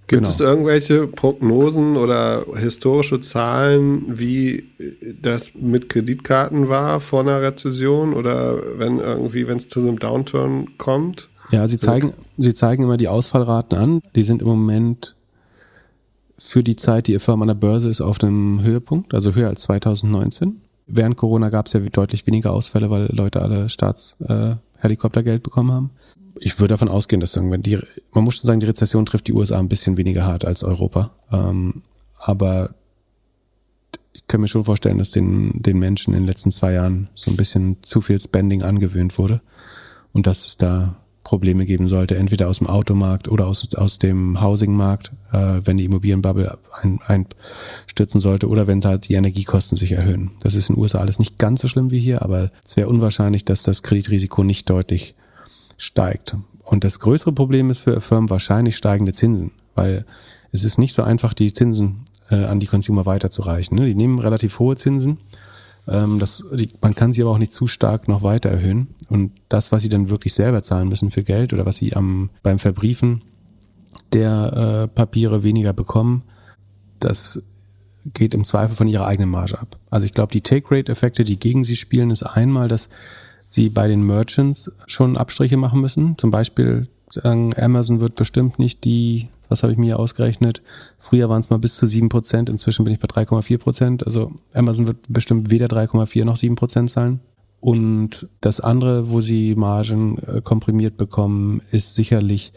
Gibt Genau. es irgendwelche Prognosen oder historische Zahlen, wie das mit Kreditkarten war vor einer Rezession oder wenn irgendwie, wenn es zu einem Downturn kommt? Ja, sie zeigen, sie zeigen immer die Ausfallraten an. Die sind im Moment für die Zeit, die ihr Firma an der Börse ist, auf einem Höhepunkt, also höher als 2019. Während Corona gab es ja deutlich weniger Ausfälle, weil Leute alle Staatshelikoptergeld äh, bekommen haben. Ich würde davon ausgehen, dass irgendwann die, man muss schon sagen, die Rezession trifft die USA ein bisschen weniger hart als Europa. Ähm, aber ich kann mir schon vorstellen, dass den, den Menschen in den letzten zwei Jahren so ein bisschen zu viel Spending angewöhnt wurde und dass es da Probleme geben sollte, entweder aus dem Automarkt oder aus, aus dem Housingmarkt, äh, wenn die Immobilienbubble ein, einstürzen sollte oder wenn da die Energiekosten sich erhöhen. Das ist in den USA alles nicht ganz so schlimm wie hier, aber es wäre unwahrscheinlich, dass das Kreditrisiko nicht deutlich steigt. Und das größere Problem ist für Firmen wahrscheinlich steigende Zinsen, weil es ist nicht so einfach, die Zinsen äh, an die Consumer weiterzureichen. Ne? Die nehmen relativ hohe Zinsen. Ähm, das, man kann sie aber auch nicht zu stark noch weiter erhöhen. Und das, was sie dann wirklich selber zahlen müssen für Geld oder was sie am, beim Verbriefen der äh, Papiere weniger bekommen, das geht im Zweifel von ihrer eigenen Marge ab. Also ich glaube, die Take-Rate-Effekte, die gegen sie spielen, ist einmal, dass sie bei den Merchants schon Abstriche machen müssen. Zum Beispiel sagen, Amazon wird bestimmt nicht die, was habe ich mir hier ausgerechnet, früher waren es mal bis zu 7%, inzwischen bin ich bei 3,4%. Also Amazon wird bestimmt weder 3,4 noch 7% zahlen. Und das andere, wo sie Margen äh, komprimiert bekommen, ist sicherlich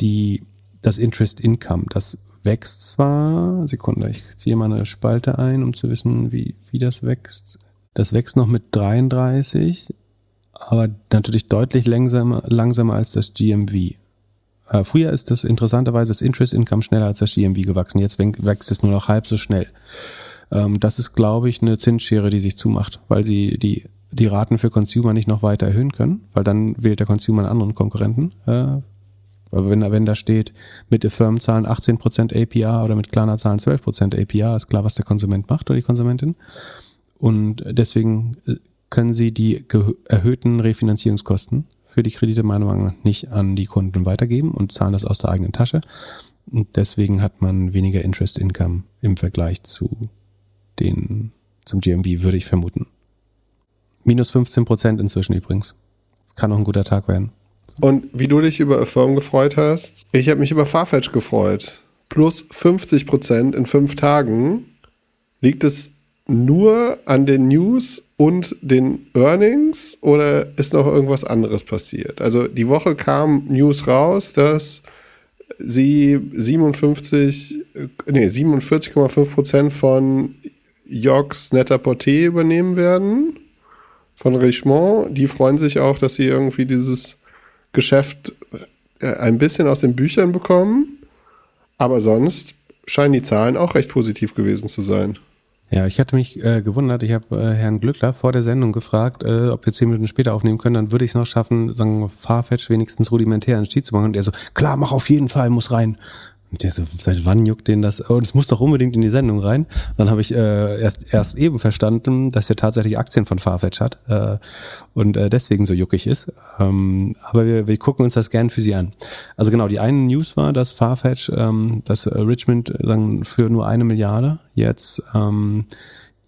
die, das Interest Income. Das wächst zwar, Sekunde, ich ziehe mal eine Spalte ein, um zu wissen, wie, wie das wächst. Das wächst noch mit 33, aber natürlich deutlich langsamer, langsamer als das GMV. Äh, früher ist das interessanterweise das Interest Income schneller als das GMV gewachsen. Jetzt wächst es nur noch halb so schnell. Ähm, das ist, glaube ich, eine Zinsschere, die sich zumacht, weil sie die, die Raten für Consumer nicht noch weiter erhöhen können, weil dann wählt der Consumer einen anderen Konkurrenten. Äh, Aber wenn, wenn da steht, mit Affirm zahlen 18% APR oder mit Klarna zahlen 12% APR, ist klar, was der Konsument macht oder die Konsumentin. Und deswegen äh, können sie die erhöhten Refinanzierungskosten für die Kredite meiner Meinung nach nicht an die Kunden weitergeben und zahlen das aus der eigenen Tasche. Und deswegen hat man weniger Interest Income im Vergleich zu den, zum GMV, würde ich vermuten. Minus 15 Prozent inzwischen übrigens. Das kann auch ein guter Tag werden. Und wie du dich über Affirm gefreut hast, ich habe mich über Farfetch gefreut. Plus 50 Prozent in fünf Tagen. Liegt es nur an den News und den Earnings oder ist noch irgendwas anderes passiert? Also die Woche kam News raus, dass sie 57, nee, 47,5 Prozent von Yorks Netter Porté übernehmen werden. Von Richemont. Die freuen sich auch, dass sie irgendwie dieses Geschäft äh, ein bisschen aus den Büchern bekommen. Aber sonst scheinen die Zahlen auch recht positiv gewesen zu sein. Ja, ich hatte mich äh, gewundert. Ich habe äh, Herrn Glückler vor der Sendung gefragt, äh, ob wir zehn Minuten später aufnehmen können. Dann würde ich es noch schaffen, sagen Farfetch wenigstens rudimentär ins Sheet zu machen. Und er so, klar, mach auf jeden Fall, muss rein. Und der so, seit wann juckt den das? Oh, das muss doch unbedingt in die Sendung rein. Dann habe ich äh, erst, erst eben verstanden, dass er tatsächlich Aktien von Farfetch hat äh, und äh, deswegen so juckig ist. Ähm, aber wir, wir gucken uns das gern für Sie an. Also genau, die eine News war, dass Farfetch, ähm, dass äh, Richmond sagen, für nur eine Milliarde jetzt ähm,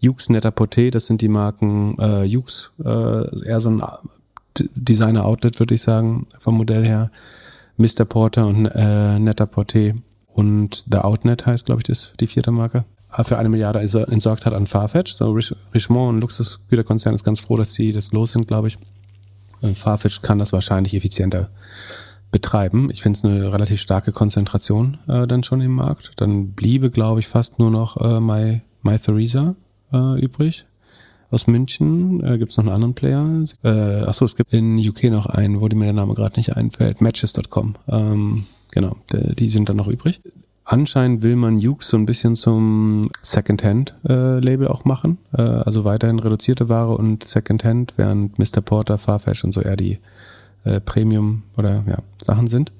Jux Netter Poté, das sind die Marken äh, Jux, äh, eher so ein Designer-Outlet, würde ich sagen, vom Modell her. Mr. Porter und äh, Netter Porté und The Outnet heißt, glaube ich, das die vierte Marke, äh, für eine Milliarde entsorgt hat an Farfetch. So Richemont, ein Luxusgüterkonzern, ist ganz froh, dass sie das los sind, glaube ich. Farfetch kann das wahrscheinlich effizienter betreiben. Ich finde es eine relativ starke Konzentration äh, dann schon im Markt. Dann bliebe, glaube ich, fast nur noch äh, My, My Theresa äh, übrig. Aus München äh, gibt es noch einen anderen Player. Äh, achso, es gibt in UK noch einen, wo mir der Name gerade nicht einfällt. Matches.com. Ähm, Genau, die sind dann noch übrig. Anscheinend will man Jukes so ein bisschen zum Secondhand-Label äh, auch machen. Äh, also weiterhin reduzierte Ware und Secondhand, während Mr. Porter, Farfetch und so eher die äh, Premium oder ja, Sachen sind.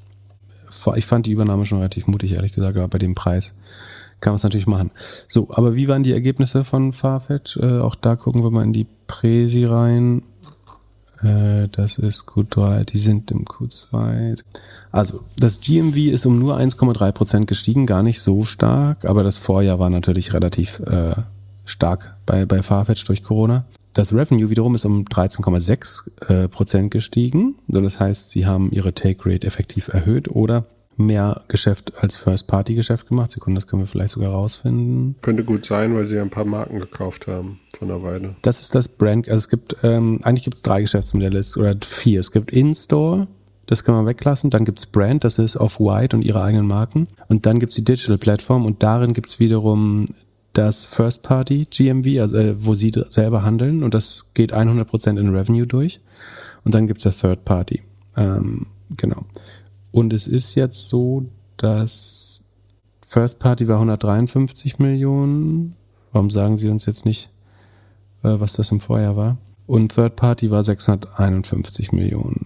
Ich fand die Übernahme schon relativ mutig, ehrlich gesagt, aber bei dem Preis kann man es natürlich machen. So, aber wie waren die Ergebnisse von Farfetch? Auch da gucken wir mal in die Präsi rein. Äh, das ist Q3, die sind im Q2. Also, das GMV ist um nur 1,3% gestiegen, gar nicht so stark, aber das Vorjahr war natürlich relativ äh, stark bei, bei Farfetch durch Corona. Das Revenue wiederum ist um 13,6% äh, gestiegen. Das heißt, sie haben ihre Take Rate effektiv erhöht oder mehr Geschäft als First-Party-Geschäft gemacht. Sekunde, das können wir vielleicht sogar rausfinden. Könnte gut sein, weil sie ein paar Marken gekauft haben von der Weile. Das ist das Brand. Also es gibt, ähm, eigentlich gibt es drei Geschäftsmodelle oder vier. Es gibt In-Store, das kann man weglassen. Dann gibt es Brand, das ist Off-White und ihre eigenen Marken. Und dann gibt es die Digital-Plattform und darin gibt es wiederum das First-Party GMV, also äh, wo sie selber handeln und das geht 100% in Revenue durch. Und dann gibt es das Third-Party. Ähm, genau. Und es ist jetzt so, dass First Party war 153 Millionen. Warum sagen Sie uns jetzt nicht, äh, was das im Vorjahr war? Und Third Party war 651 Millionen.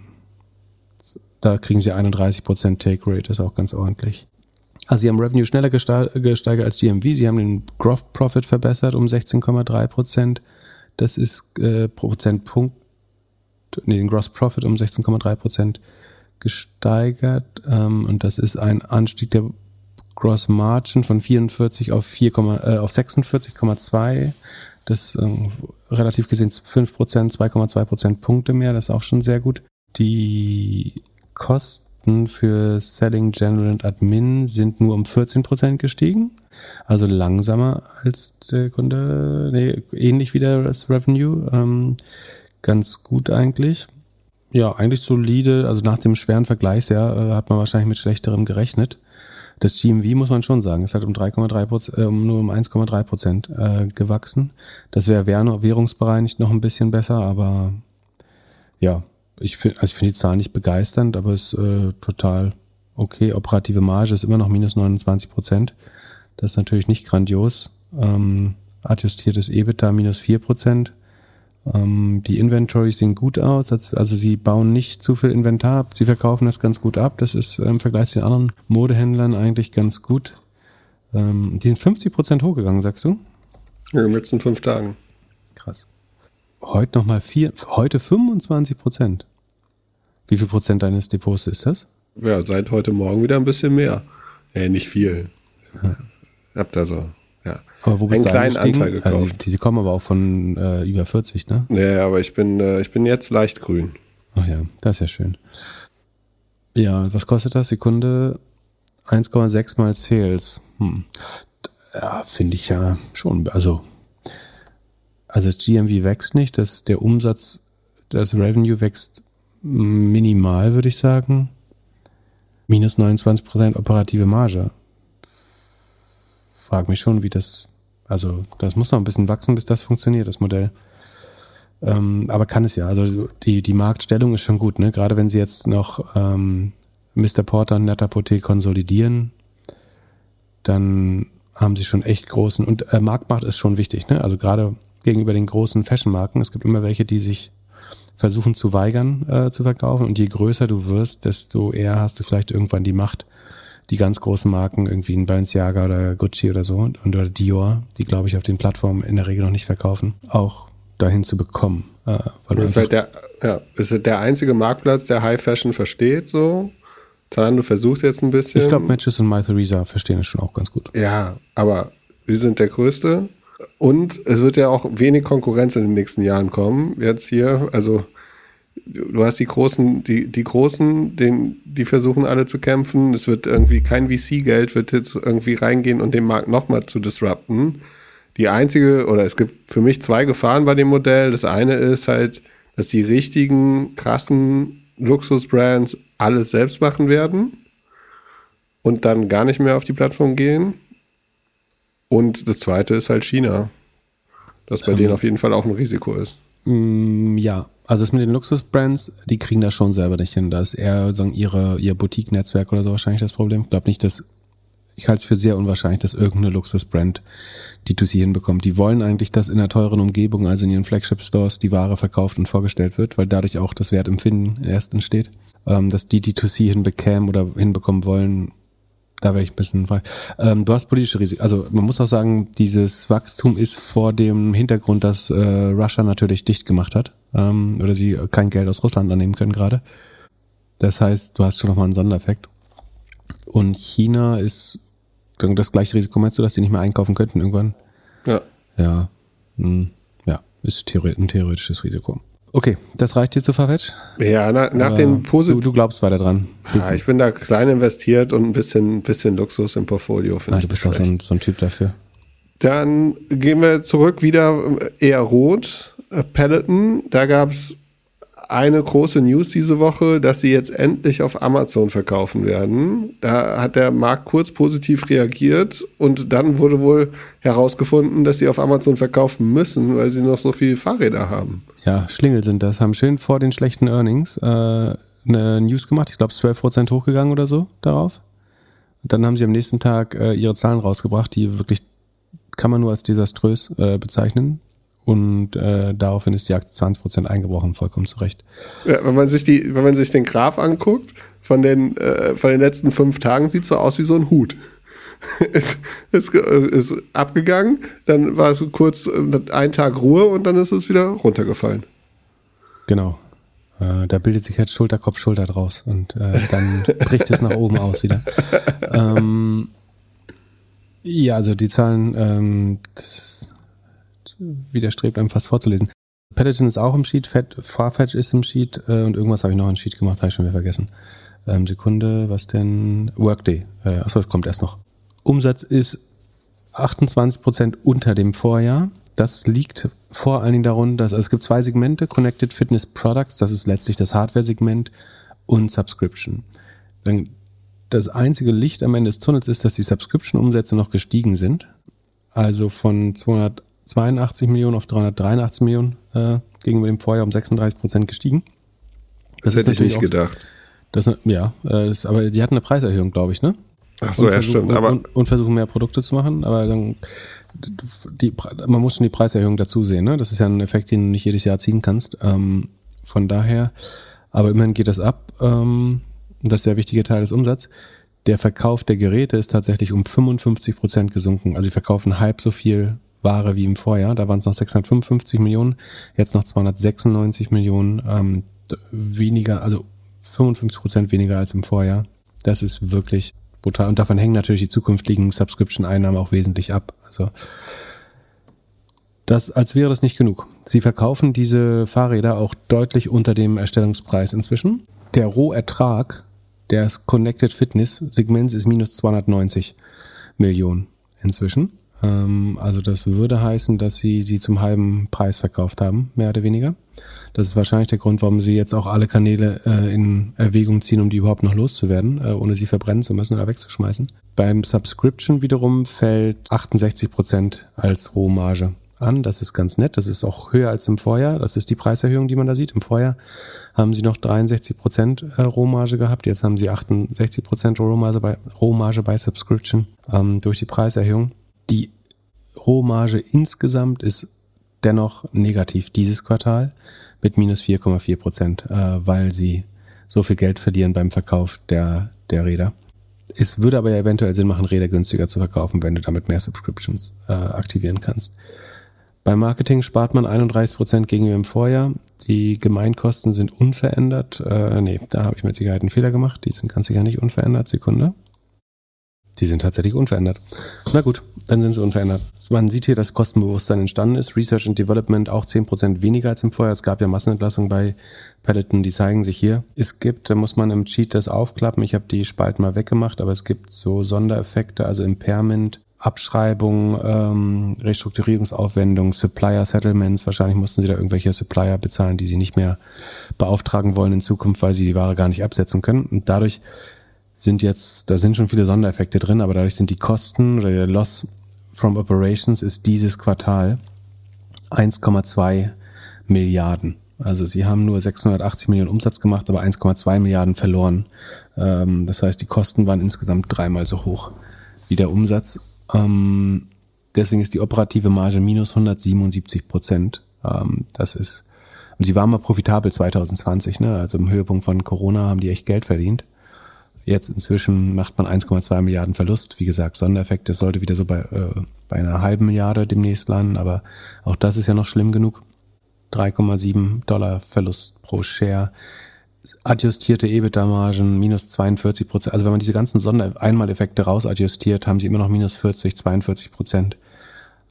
Da kriegen Sie 31% Take Rate, ist auch ganz ordentlich. Also Sie haben Revenue schneller gesteigert als GMV. Sie haben den Gross Profit verbessert um 16,3%. Das ist äh, Prozentpunkt, nee, den Gross Profit um 16,3% gesteigert ähm, und das ist ein Anstieg der Gross Margin von 44 auf 4, äh, auf 46,2. Das ähm, relativ gesehen 5% 2,2 Prozent Punkte mehr. Das ist auch schon sehr gut. Die Kosten für Selling, General und Admin sind nur um 14 Prozent gestiegen. Also langsamer als der Kunde, nee, ähnlich wie das Revenue. Ähm, ganz gut eigentlich ja, eigentlich solide. Also nach dem schweren Vergleichsjahr äh, hat man wahrscheinlich mit schlechterem gerechnet. Das GMV muss man schon sagen, ist halt um 3,3 Prozent, äh, um nur um 1,3 Prozent äh, gewachsen. Das wäre währungsbereinigt noch ein bisschen besser, aber ja, ich finde, also ich finde die Zahlen nicht begeisternd, aber es ist äh, total okay. Operative Marge ist immer noch minus 29 Prozent. Das ist natürlich nicht grandios. Ähm, adjustiertes EBITDA minus 4 Prozent Ähm, die Inventories sehen gut aus, als- also sie bauen nicht zu viel Inventar ab, sie verkaufen das ganz gut ab. Das ist im Vergleich zu den anderen Modehändlern eigentlich ganz gut. Ähm, die sind 50% hochgegangen, sagst du? In den letzten fünf Tagen. Krass. Heute nochmal vier, heute 25 Prozent. Wie viel Prozent deines Depots ist das? Ja, seit heute Morgen wieder ein bisschen mehr. Ja, nicht viel. Hab da so, ja. Aber wo bist einen du kleinen? Anteil gekauft. Also die kommen aber auch von äh, über 40, ne? Nee, aber ich bin, äh, ich bin jetzt leicht grün. Ach ja, das ist ja schön. Ja, was kostet das? Sekunde 1,6 mal Sales. Hm. Ja, finde ich ja schon. Also, also das GMV wächst nicht, das, der Umsatz, das Revenue wächst minimal, würde ich sagen. Minus 29% operative Marge. Frag mich schon, wie das, also das muss noch ein bisschen wachsen, bis das funktioniert, das Modell. Ähm, aber kann es ja. Also die, die Marktstellung ist schon gut, ne? Gerade wenn sie jetzt noch ähm, Mr. Porter und Net-A-Porter konsolidieren, dann haben sie schon echt großen und äh, Marktmacht ist schon wichtig, ne? Also gerade gegenüber den großen Fashion-Marken. Es gibt immer welche, die sich versuchen zu weigern äh, zu verkaufen und je größer du wirst, desto eher hast du vielleicht irgendwann die Macht, die ganz großen Marken, irgendwie ein Balenciaga oder Gucci oder so und oder Dior, die glaube ich auf den Plattformen in der Regel noch nicht verkaufen, auch dahin zu bekommen. Äh, weil ist halt der, ja, ist halt der einzige Marktplatz, der High Fashion versteht, so. Zalando versucht jetzt ein bisschen. ich glaube, Matches und My Theresa verstehen das schon auch ganz gut. Ja, aber sie sind der Größte. Und es wird ja auch wenig Konkurrenz in den nächsten Jahren kommen. Jetzt hier, also du hast die Großen, die, die Großen, den, die versuchen alle zu kämpfen. Es wird irgendwie kein VC-Geld wird jetzt irgendwie reingehen und den Markt nochmal zu disrupten. Die einzige, oder es gibt für mich zwei Gefahren bei dem Modell. Das eine ist halt, dass die richtigen, krassen Luxusbrands alles selbst machen werden und dann gar nicht mehr auf die Plattform gehen. Und das zweite ist halt China. Das bei denen auf jeden Fall auch ein Risiko ist. Mm, ja, also das mit den Luxusbrands, die kriegen das schon selber nicht hin. Da ist eher sagen, ihre, ihr Boutique-Netzwerk oder so wahrscheinlich das Problem. Ich glaube nicht, dass ich halte es für sehr unwahrscheinlich, dass irgendeine Luxusbrand die to hinbekommt. Die wollen eigentlich, dass in einer teuren Umgebung, also in ihren Flagship-Stores, die Ware verkauft und vorgestellt wird, weil dadurch auch das Wertempfinden erst entsteht. Ähm, dass die die to hinbekämen oder hinbekommen wollen, da wäre ich ein bisschen frei. Ähm, du hast politische Risiken. Also man muss auch sagen, dieses Wachstum ist vor dem Hintergrund, dass äh, Russia natürlich dicht gemacht hat ähm, oder sie kein Geld aus Russland annehmen können gerade. Das heißt, du hast schon nochmal einen Sondereffekt. Und China ist das gleiche Risiko, meinst du, dass die nicht mehr einkaufen könnten irgendwann? Ja. Ja, hm, ja, ist ein theoretisches Risiko. Okay, das reicht dir zu Farfetch? Ja, na, nach den du, positiven. du glaubst weiter dran. Du, Ja, ich bin da klein investiert und ein bisschen, bisschen Luxus im Portfolio. finde ah, ich du bist auch so so ein Typ dafür. Dann gehen wir zurück wieder äh, eher rot. Äh, Peloton, da gab es eine große News diese Woche, dass sie jetzt endlich auf Amazon verkaufen werden. Da hat der Markt kurz positiv reagiert und dann wurde wohl herausgefunden, dass sie auf Amazon verkaufen müssen, weil sie noch so viele Fahrräder haben. Ja, Schlingel sind das, haben schön vor den schlechten Earnings äh, eine News gemacht, ich glaube 12% hochgegangen oder so darauf. Und dann haben sie am nächsten Tag äh, ihre Zahlen rausgebracht, die wirklich kann man nur als desaströs äh, bezeichnen. Und äh, daraufhin ist die Aktie 20% eingebrochen, vollkommen zu Recht. Ja, wenn man sich die, wenn man sich den Graph anguckt, von den, äh, von den letzten fünf Tagen sieht so aus wie so ein Hut. es ist, äh, ist abgegangen, dann war es kurz äh, ein Tag Ruhe und dann ist es wieder runtergefallen. Genau. Äh, da bildet sich jetzt Schulter, Kopf, Schulter draus und dann bricht es nach oben aus wieder. Ähm, ja, also die Zahlen, ähm, das widerstrebt einem fast vorzulesen. Peloton ist auch im Sheet, Farfetch ist im Sheet äh, und irgendwas habe ich noch in Sheet gemacht, habe ich schon wieder vergessen. Ähm, Sekunde, was denn? Workday. Äh, achso, das kommt erst noch. Umsatz ist 28% unter dem Vorjahr. Das liegt vor allen Dingen daran, dass also es gibt zwei Segmente, Connected Fitness Products, das ist letztlich das Hardware-Segment und Subscription. Dann das einzige Licht am Ende des Tunnels ist, dass die Subscription-Umsätze noch gestiegen sind. Also von 282 Millionen auf 383 Millionen äh, gegenüber dem Vorjahr um 36 Prozent gestiegen. Das, ist hätte ich nicht auch- gedacht. Das, ja, äh, das, aber die hatten eine Preiserhöhung, glaube ich, ne? Ach so, und, ja, versuchen, stimmt. Aber und, und versuchen mehr Produkte zu machen, aber dann die, man muss schon die Preiserhöhung dazu sehen. Ne? Das ist ja ein Effekt, den du nicht jedes Jahr ziehen kannst. Ähm, von daher, aber immerhin geht das ab. Ähm, das ist der wichtige Teil des Umsatzes. Der Verkauf der Geräte ist tatsächlich um 55 Prozent gesunken. Also sie verkaufen halb so viel Ware wie im Vorjahr. Da waren es noch 655 Millionen, jetzt noch 296 Millionen ähm, weniger, also 55 Prozent weniger als im Vorjahr. Das ist wirklich brutal. Und davon hängen natürlich die zukünftigen Subscription-Einnahmen auch wesentlich ab. Also das, als wäre das nicht genug. Sie verkaufen diese Fahrräder auch deutlich unter dem Erstellungspreis inzwischen. Der Rohertrag des Connected Fitness Segments ist minus 290 Millionen inzwischen. Ähm, also das würde heißen, dass sie sie zum halben Preis verkauft haben, mehr oder weniger. Das ist wahrscheinlich der Grund, warum sie jetzt auch alle Kanäle äh, in Erwägung ziehen, um die überhaupt noch loszuwerden, äh, ohne sie verbrennen zu müssen oder wegzuschmeißen. Beim Subscription wiederum fällt 68 Prozent als Rohmarge an. Das ist ganz nett. Das ist auch höher als im Vorjahr. Das ist die Preiserhöhung, die man da sieht. Im Vorjahr haben sie noch 63 Prozent äh, Rohmarge gehabt. Jetzt haben sie 68 Prozent Rohmarge bei, Rohmarge bei Subscription ähm, durch die Preiserhöhung. Die Rohmarge insgesamt ist dennoch negativ dieses Quartal mit minus 4,4 Prozent, äh, weil sie so viel Geld verlieren beim Verkauf der, der Räder. Es würde aber ja eventuell Sinn machen, Räder günstiger zu verkaufen, wenn du damit mehr Subscriptions äh, aktivieren kannst. Beim Marketing spart man 31 Prozent gegenüber im Vorjahr. Die Gemeinkosten sind unverändert. Äh, nee, da habe ich mit Sicherheit einen Fehler gemacht. Die sind ganz sicher nicht unverändert. Sekunde. Die sind tatsächlich unverändert. Na gut, dann sind sie unverändert. Man sieht hier, dass Kostenbewusstsein entstanden ist. Research and Development auch 10% weniger als im Vorjahr. Es gab ja Massenentlassungen bei Peloton, die zeigen sich hier. Es gibt, da muss man im Cheat das aufklappen. Ich habe die Spalten mal weggemacht, aber es gibt so Sondereffekte, also Impairment, Abschreibung, ähm, Restrukturierungsaufwendungen, Supplier Settlements. Wahrscheinlich mussten sie da irgendwelche Supplier bezahlen, die sie nicht mehr beauftragen wollen in Zukunft, weil sie die Ware gar nicht absetzen können. Und dadurch sind jetzt, da sind schon viele Sondereffekte drin, aber dadurch sind die Kosten oder der Loss from Operations ist dieses Quartal 1,2 Milliarden. Also sie haben nur 680 Millionen Umsatz gemacht, aber 1,2 Milliarden verloren. Ähm, das heißt, die Kosten waren insgesamt dreimal so hoch wie der Umsatz. Ähm, deswegen ist die operative Marge minus 177 Prozent. Ähm, das ist, und sie waren mal profitabel 2020, ne? Also im Höhepunkt von Corona haben die echt Geld verdient. Jetzt inzwischen macht man 1,2 Milliarden Verlust. Wie gesagt, Sondereffekt, das sollte wieder so bei, äh, bei einer halben Milliarde demnächst landen, aber auch das ist ja noch schlimm genug. 3,7 Dollar Verlust pro Share. Adjustierte EBITDA-Margen minus 42 Prozent. Also wenn man diese ganzen Sonder-Einmaleffekte rausadjustiert, haben sie immer noch minus 40, 42 Prozent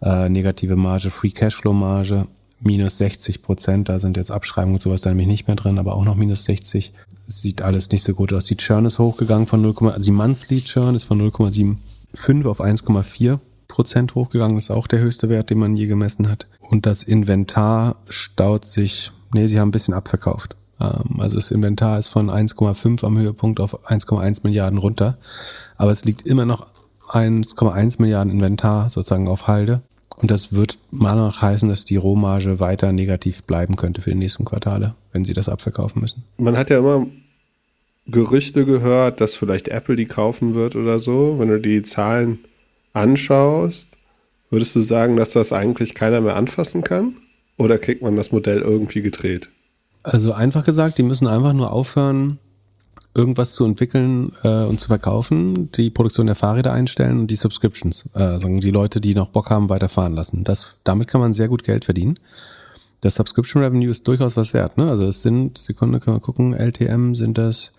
äh, negative Marge, Free Cashflow-Marge minus 60 Prozent. Da sind jetzt Abschreibungen und sowas da nämlich nicht mehr drin, aber auch noch minus 60. Sieht alles nicht so gut aus. Die Churn ist hochgegangen von 0, also die Monthly Churn ist von 0,75 auf 1,4 Prozent hochgegangen. Das ist auch der höchste Wert, den man je gemessen hat. Und das Inventar staut sich, nee, sie haben ein bisschen abverkauft. Ähm, also das Inventar ist von 1,5 am Höhepunkt auf 1,1 Milliarden runter. Aber es liegt immer noch 1,1 Milliarden Inventar sozusagen auf Halde. Und das wird mal noch heißen, dass die Rohmarge weiter negativ bleiben könnte für die nächsten Quartale, wenn sie das abverkaufen müssen. Man hat ja immer Gerüchte gehört, dass vielleicht Apple die kaufen wird oder so. Wenn du die Zahlen anschaust, würdest du sagen, dass das eigentlich keiner mehr anfassen kann? Oder kriegt man das Modell irgendwie gedreht? Also einfach gesagt, die müssen einfach nur aufhören, irgendwas zu entwickeln äh, und zu verkaufen, die Produktion der Fahrräder einstellen und die Subscriptions, äh, sagen die Leute, die noch Bock haben, weiterfahren lassen. Das, damit kann man sehr gut Geld verdienen. Das Subscription Revenue ist durchaus was wert. Ne? Also es sind, Sekunde, können wir gucken, LTM sind das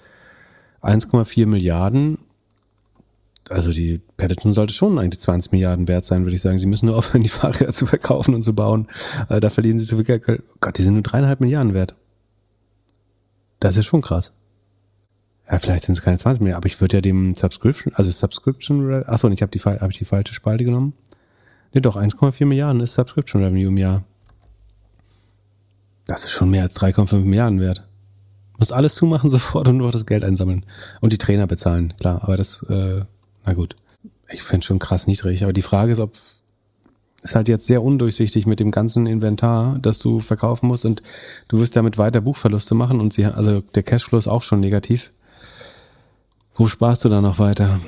1,4 Milliarden. Also die Peloton sollte schon eigentlich 20 Milliarden wert sein, würde ich sagen. Sie müssen nur aufhören, die Fahrräder zu verkaufen und zu bauen. Äh, da verlieren sie zu viel Geld. Gott, die sind nur dreieinhalb Milliarden wert. Das ist schon krass. Ja, vielleicht sind es keine 20 mehr, aber ich würde ja dem Subscription, also Subscription, achso, ich habe die, hab die falsche Spalte genommen. Nee, doch, 1,4 Milliarden ist Subscription Revenue im Jahr. Das ist schon mehr als 3,5 Milliarden wert. Muss alles zumachen sofort und nur das Geld einsammeln. Und die Trainer bezahlen, klar, aber das, äh, na gut. Ich finde schon krass niedrig, aber die Frage ist, ob ist halt jetzt sehr undurchsichtig mit dem ganzen Inventar, das du verkaufen musst und du wirst damit weiter Buchverluste machen und sie, also der Cashflow ist auch schon negativ Wo sparst du da noch weiter?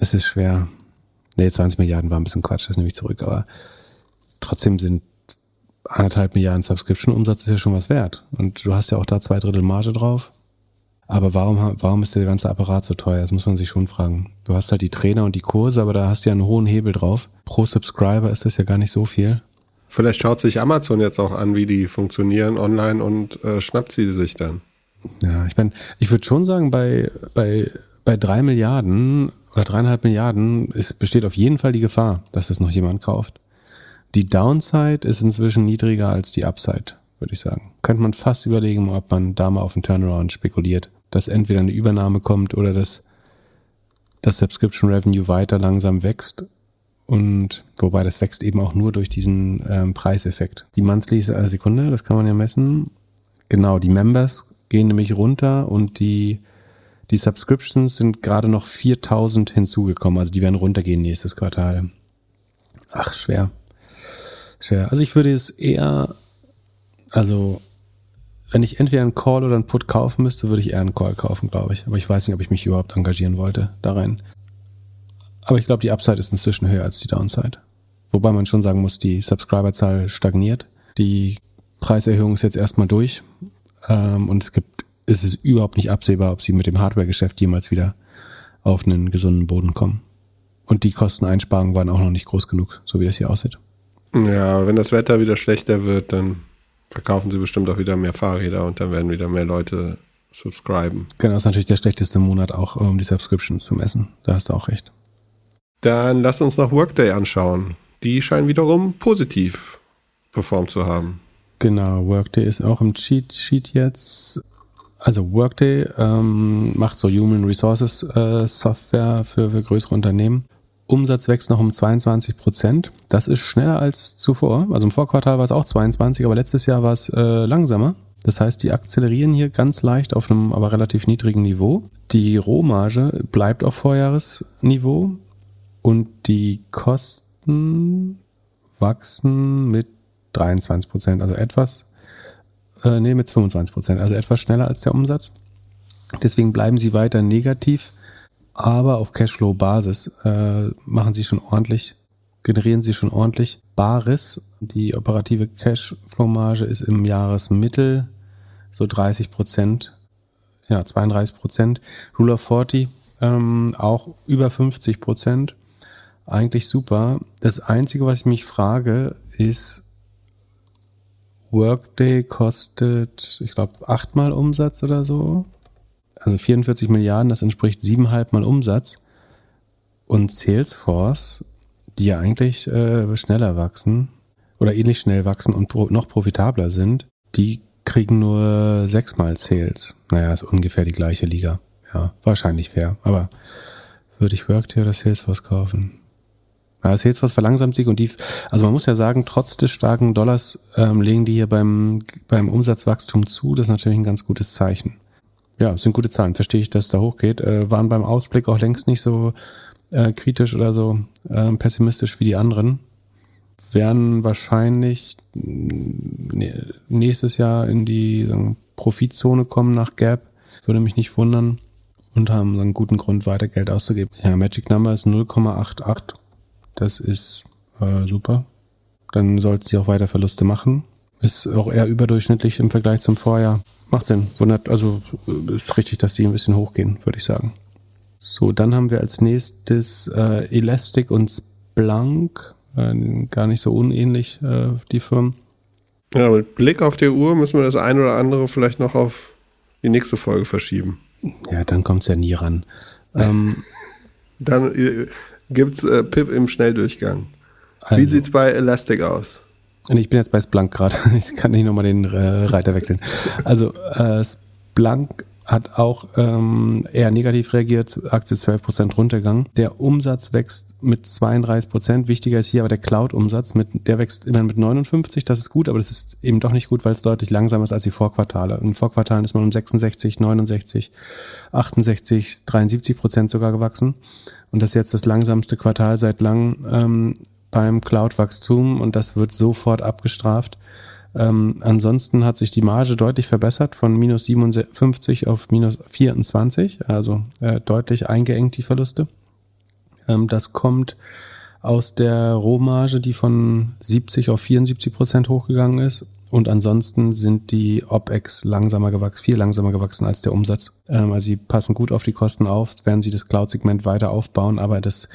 Es ist schwer. Nee, 20 Milliarden war ein bisschen Quatsch, das nehme ich zurück, aber trotzdem sind anderthalb Milliarden Subscription-Umsatz ist ja schon was wert. Und du hast ja auch da zwei Drittel Marge drauf. Aber warum, warum ist der ganze Apparat so teuer? Das muss man sich schon fragen. Du hast halt die Trainer und die Kurse, aber da hast du ja einen hohen Hebel drauf. Pro Subscriber ist das ja gar nicht so viel. Vielleicht schaut sich Amazon jetzt auch an, wie die funktionieren online und äh, schnappt sie sich dann. Ja, ich meine, ich würde schon sagen, bei, bei, bei drei Milliarden oder dreieinhalb Milliarden ist, besteht auf jeden Fall die Gefahr, dass es noch jemand kauft. Die Downside ist inzwischen niedriger als die Upside, würde ich sagen. Könnte man fast überlegen, ob man da mal auf einen Turnaround spekuliert, dass entweder eine Übernahme kommt oder dass das Subscription Revenue weiter langsam wächst. Und wobei das wächst eben auch nur durch diesen ähm, Preiseffekt. Die Monthlies, äh, Sekunde, das kann man ja messen. Genau, die Members gehen nämlich runter und die, die Subscriptions sind gerade noch 4000 hinzugekommen. Also die werden runtergehen nächstes Quartal. Ach, schwer. Schwer. Also ich würde es eher, also wenn ich entweder einen Call oder einen Put kaufen müsste, würde ich eher einen Call kaufen, glaube ich. Aber ich weiß nicht, ob ich mich überhaupt engagieren wollte da rein. Aber ich glaube, die Upside ist inzwischen höher als die Downside. Wobei man schon sagen muss, die Subscriberzahl stagniert. Die Preiserhöhung ist jetzt erstmal durch. Ähm, und es gibt, es ist überhaupt nicht absehbar, ob sie mit dem Hardware-Geschäft jemals wieder auf einen gesunden Boden kommen. Und die Kosteneinsparungen waren auch noch nicht groß genug, so wie das hier aussieht. Ja, wenn das Wetter wieder schlechter wird, dann verkaufen sie bestimmt auch wieder mehr Fahrräder und dann werden wieder mehr Leute subscriben. Genau, ist natürlich der schlechteste Monat auch, um die Subscriptions zu messen. Da hast du auch recht. Dann lass uns noch Workday anschauen. Die scheinen wiederum positiv performt zu haben. Genau, Workday ist auch im Cheat Sheet jetzt. Also Workday ähm, macht so Human Resources äh, Software für, für größere Unternehmen. Umsatz wächst noch um 22 Prozent. Das ist schneller als zuvor. Also im Vorquartal war es auch 22, aber letztes Jahr war es äh, langsamer. Das heißt, die akzelerieren hier ganz leicht auf einem aber relativ niedrigen Niveau. Die Rohmarge bleibt auf Vorjahresniveau und die Kosten wachsen mit 23 Prozent, also etwas, äh, nee, mit 25 Prozent, also etwas schneller als der Umsatz. Deswegen bleiben sie weiter negativ aber auf Cashflow-Basis äh, machen sie schon ordentlich, generieren sie schon ordentlich Bares. Die operative Cashflow-Marge ist im Jahresmittel so 30 Prozent, ja 32 Prozent. Rule of 40 ähm, auch über 50 Prozent. Eigentlich super. Das Einzige, was ich mich frage, ist, Workday kostet, ich glaube, achtmal Umsatz oder so also 44 Milliarden, das entspricht siebeneinhalb Mal Umsatz. Und Salesforce, die ja eigentlich äh, schneller wachsen oder ähnlich schnell wachsen und pro, noch profitabler sind, die kriegen nur sechsmal Sales. Naja, ist ungefähr die gleiche Liga. Ja, wahrscheinlich fair. Aber würde ich Workday oder Salesforce kaufen? Ja, Salesforce verlangsamt sich und die, also man muss ja sagen, trotz des starken Dollars ähm, legen die hier beim, beim Umsatzwachstum zu. Das ist natürlich ein ganz gutes Zeichen ja, sind gute Zahlen. Verstehe ich, dass es da hochgeht. Äh, waren beim Ausblick auch längst nicht so äh, kritisch oder so äh, pessimistisch wie die anderen. Werden wahrscheinlich mm, nächstes Jahr in die sagen, Profitzone kommen nach Gap. Würde mich nicht wundern. Und haben einen guten Grund, weiter Geld auszugeben. Ja, Magic Number ist 0,88. Das ist äh, super. Dann sollte sie auch weiter Verluste machen. Ist auch eher überdurchschnittlich im Vergleich zum Vorjahr. Macht Sinn. Wundert, also ist richtig, dass die ein bisschen hochgehen, würde ich sagen. So, dann haben wir als nächstes äh, Elastic und Splunk. Äh, gar nicht so unähnlich, äh, die Firmen. Ja, mit Blick auf die Uhr müssen wir das ein oder andere vielleicht noch auf die nächste Folge verschieben. Ja, dann kommt es ja nie ran. Ähm, dann gibt es äh, Pip im Schnelldurchgang. Also. Wie sieht es bei Elastic aus? Ich bin jetzt bei Splunk gerade. Ich kann nicht nochmal den äh, Reiter wechseln. Also äh, Splunk hat auch ähm, eher negativ reagiert, Aktie 12% runtergegangen. Der Umsatz wächst mit 32%. Wichtiger ist hier aber der Cloud-Umsatz, mit, der wächst immerhin mit 59, das ist gut, aber das ist eben doch nicht gut, weil es deutlich langsamer ist als die Vorquartale. In Vorquartalen ist man um 66, 69, 68, 73% sogar gewachsen. Und das ist jetzt das langsamste Quartal seit langem. Ähm, beim Cloud-Wachstum und das wird sofort abgestraft. Ähm, ansonsten hat sich die Marge deutlich verbessert von minus 57 auf minus 24, also äh, deutlich eingeengt die Verluste. Ähm, das kommt aus der Rohmarge, die von 70 auf 74 Prozent hochgegangen ist. Und ansonsten sind die OPEX langsamer gewachsen, viel langsamer gewachsen als der Umsatz. Ähm, also sie passen gut auf die Kosten auf, werden sie das Cloud-Segment weiter aufbauen, aber das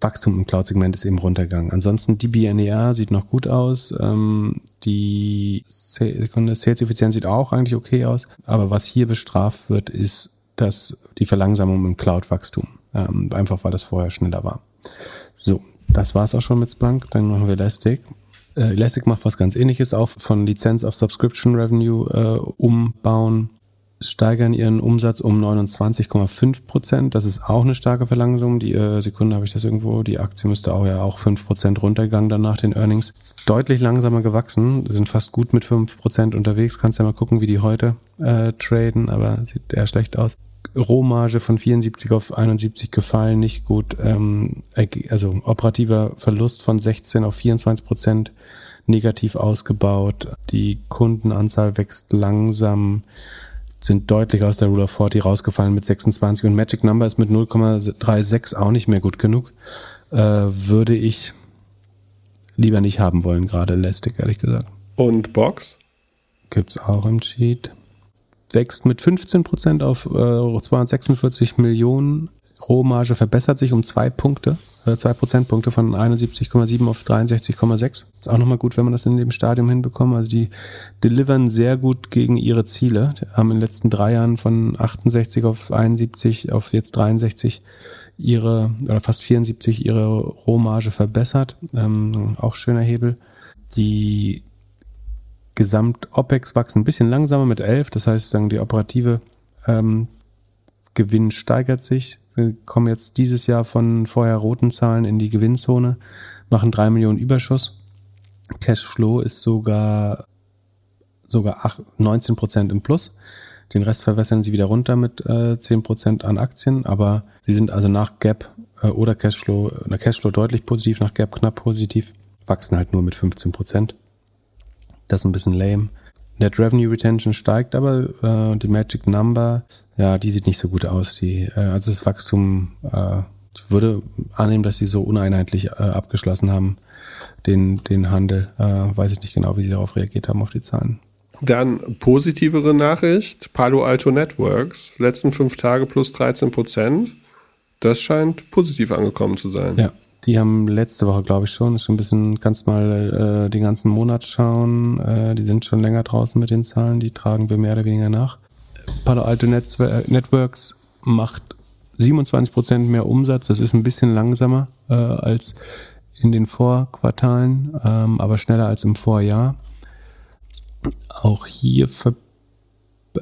Wachstum im Cloud-Segment ist eben runtergegangen. Ansonsten die BNER sieht noch gut aus. Ähm, die Sales-Effizienz sieht auch eigentlich okay aus. Aber was hier bestraft wird, ist dass die Verlangsamung im Cloud-Wachstum. Ähm, einfach weil das vorher schneller war. So, das war's auch schon mit Splunk. Dann machen wir Elastic. Äh, Elastic macht was ganz ähnliches, auch von Lizenz auf Subscription Revenue äh, umbauen steigern ihren Umsatz um 29,5 Prozent. Das ist auch eine starke Verlangsamung. Die äh, Sekunde habe ich das irgendwo. Die Aktie müsste auch ja auch 5 Prozent runtergegangen dann nach den Earnings. Ist deutlich langsamer gewachsen. Sind fast gut mit 5 Prozent unterwegs. Kannst ja mal gucken, wie die heute äh, traden, aber sieht eher schlecht aus. Rohmarge von 74 auf 71 gefallen, nicht gut. Ähm, also operativer Verlust von 16 auf 24 Prozent negativ ausgebaut. Die Kundenanzahl wächst langsam sind deutlich aus der Rule of 40 rausgefallen mit 26 und Magic Number ist mit 0,36 auch nicht mehr gut genug. Äh, würde ich lieber nicht haben wollen, gerade Elastic, ehrlich gesagt. Und Box? Gibt's auch im Cheat. Wächst mit 15% auf äh, 246 Millionen Rohmarge verbessert sich um zwei Punkte, äh, zwei Prozentpunkte von 71,7 auf 63,6. Ist auch nochmal gut, wenn man das in dem Stadium hinbekommt. Also die delivern sehr gut gegen ihre Ziele. Die haben in den letzten drei Jahren von 68 auf 71 auf jetzt 63 ihre, oder fast 74 ihre Rohmarge verbessert. Ähm, auch schöner Hebel. Die Gesamt-OPEX wachsen ein bisschen langsamer mit 11. Das heißt, sagen die operative ähm, Gewinn steigert sich. Sie kommen jetzt dieses Jahr von vorher roten Zahlen in die Gewinnzone, machen drei Millionen Überschuss. Cashflow ist sogar, sogar 8, 19 Prozent im Plus. Den Rest verwässern sie wieder runter mit äh, 10 Prozent an Aktien, aber sie sind also nach Gap äh, oder Cashflow, na Cashflow deutlich positiv, nach Gap knapp positiv, wachsen halt nur mit 15 Prozent. Das ist ein bisschen lame. Net Revenue Retention steigt aber, äh, die Magic Number, ja, die sieht nicht so gut aus. Die, äh, also das Wachstum, äh, ich würde annehmen, dass sie so uneinheitlich äh, abgeschlossen haben, den, den Handel. Äh, weiß ich nicht genau, wie sie darauf reagiert haben, auf die Zahlen. Dann positivere Nachricht, Palo Alto Networks, letzten fünf Tage plus 13 Prozent. Das scheint positiv angekommen zu sein. Ja, die haben letzte Woche, glaube ich, schon, ist schon ein bisschen, kannst mal äh, den ganzen Monat schauen. Äh, die sind schon länger draußen mit den Zahlen, die tragen wir mehr oder weniger nach. Palo Alto Networks macht 27% mehr Umsatz. Das ist ein bisschen langsamer äh, als in den Vorquartalen, ähm, aber schneller als im Vorjahr. Auch hier ver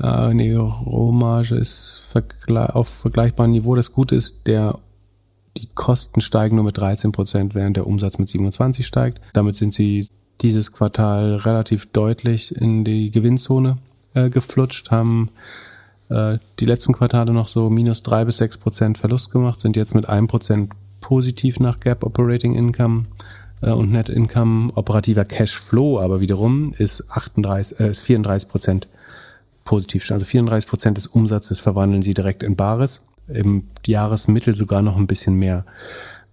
äh, nee, Rohmarge ist vergle auf vergleichbarem Niveau. Das Gute ist, der die Kosten steigen nur mit 13 Prozent, während der Umsatz mit 27 steigt. Damit sind sie dieses Quartal relativ deutlich in die Gewinnzone äh, geflutscht, haben äh, die letzten Quartale noch so minus drei bis sechs Prozent Verlust gemacht, sind jetzt mit einem Prozent positiv nach Gap Operating Income äh, und Net Income. Operativer Cash Flow aber wiederum ist 38, äh, ist 34 Prozent positiv. Also 34 Prozent des Umsatzes verwandeln sie direkt in Bares im Jahresmittel sogar noch ein bisschen mehr.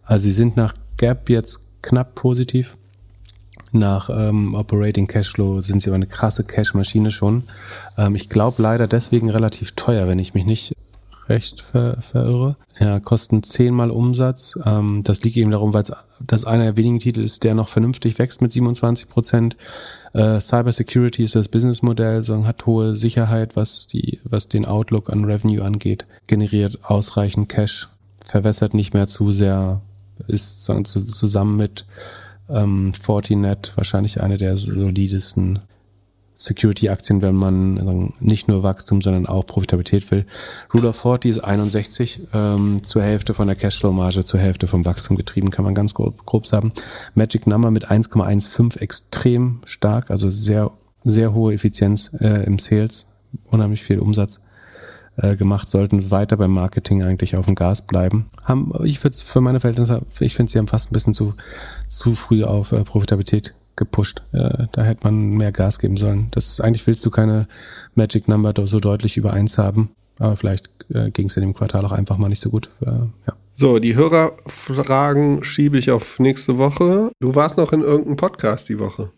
Also sie sind nach Gap jetzt knapp positiv. Nach ähm, Operating Cashflow sind sie aber eine krasse Cash-Maschine schon. Ähm, ich glaube leider deswegen relativ teuer, wenn ich mich nicht recht ver verirre. Ja, kosten zehnmal Umsatz. Ähm, das liegt eben darum, weil das einer der wenigen Titel ist, der noch vernünftig wächst mit 27 Prozent. Äh, Cybersecurity ist das Businessmodell, so hat hohe Sicherheit, was die, was den Outlook an Revenue angeht, generiert ausreichend Cash, verwässert nicht mehr zu sehr, ist zusammen mit ähm, Fortinet wahrscheinlich eine der solidesten Security-Aktien, wenn man nicht nur Wachstum, sondern auch Profitabilität will. Rule of 40 ist 61, ähm, zur Hälfte von der Cashflow-Marge, zur Hälfte vom Wachstum getrieben, kann man ganz grob, grob sagen. Magic Number mit 1,15 extrem stark, also sehr, sehr hohe Effizienz äh, im Sales, unheimlich viel Umsatz äh, gemacht, sollten weiter beim Marketing eigentlich auf dem Gas bleiben. Haben, ich würde für meine Verhältnisse, ich finde, sie haben fast ein bisschen zu, zu früh auf äh, Profitabilität gepusht. Äh, da hätte man mehr Gas geben sollen. Das eigentlich willst du keine Magic Number so deutlich über eins haben. Aber vielleicht äh, ging es in dem Quartal auch einfach mal nicht so gut. Äh, ja. So, die Hörerfragen schiebe ich auf nächste Woche. Du warst noch in irgendeinem Podcast die Woche.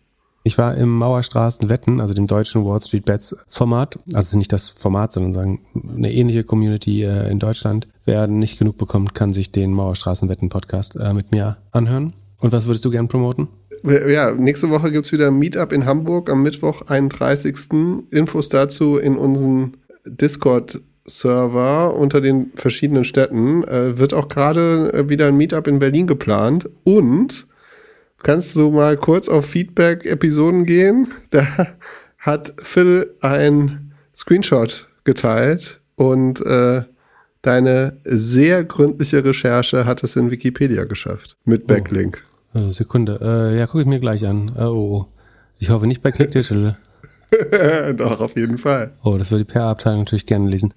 Ich war im Mauerstraßen Wetten, also dem deutschen Wall Street Bets Format. Also nicht das Format, sondern sagen eine ähnliche Community äh, in Deutschland. Wer nicht genug bekommt, kann sich den Mauerstraßen Wetten Podcast äh, mit mir anhören. Und was würdest du gern promoten? Ja, nächste Woche gibt's wieder ein Meetup in Hamburg am Mittwoch, 31. Infos dazu in unseren Discord-Server unter den verschiedenen Städten. Äh, wird auch gerade äh, wieder ein Meetup in Berlin geplant. Und kannst du mal kurz auf Feedback-Episoden gehen? Da hat Phil ein Screenshot geteilt und äh, deine sehr gründliche Recherche hat es in Wikipedia geschafft. Mit Backlink. Oh. Sekunde. Äh, ja, gucke ich mir gleich an. Oh, oh. Ich hoffe nicht bei Click Digital. Doch, auf jeden Fall. Oh, das würde die PR-Abteilung natürlich gerne lesen.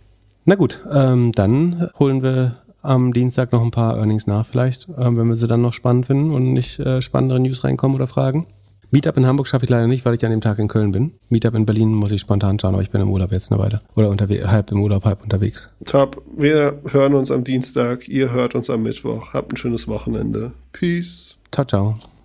Na gut, ähm, dann holen wir am Dienstag noch ein paar Earnings nach vielleicht, ähm, wenn wir sie dann noch spannend finden und nicht äh, spannendere News reinkommen oder Fragen. Meetup in Hamburg schaffe ich leider nicht, weil ich an dem Tag in Köln bin. Meetup in Berlin muss ich spontan schauen, aber ich bin im Urlaub jetzt eine Weile. Oder halb im Urlaub, halb unterwegs. Top. Wir hören uns am Dienstag, ihr hört uns am Mittwoch. Habt ein schönes Wochenende. Peace. Ciao, ciao.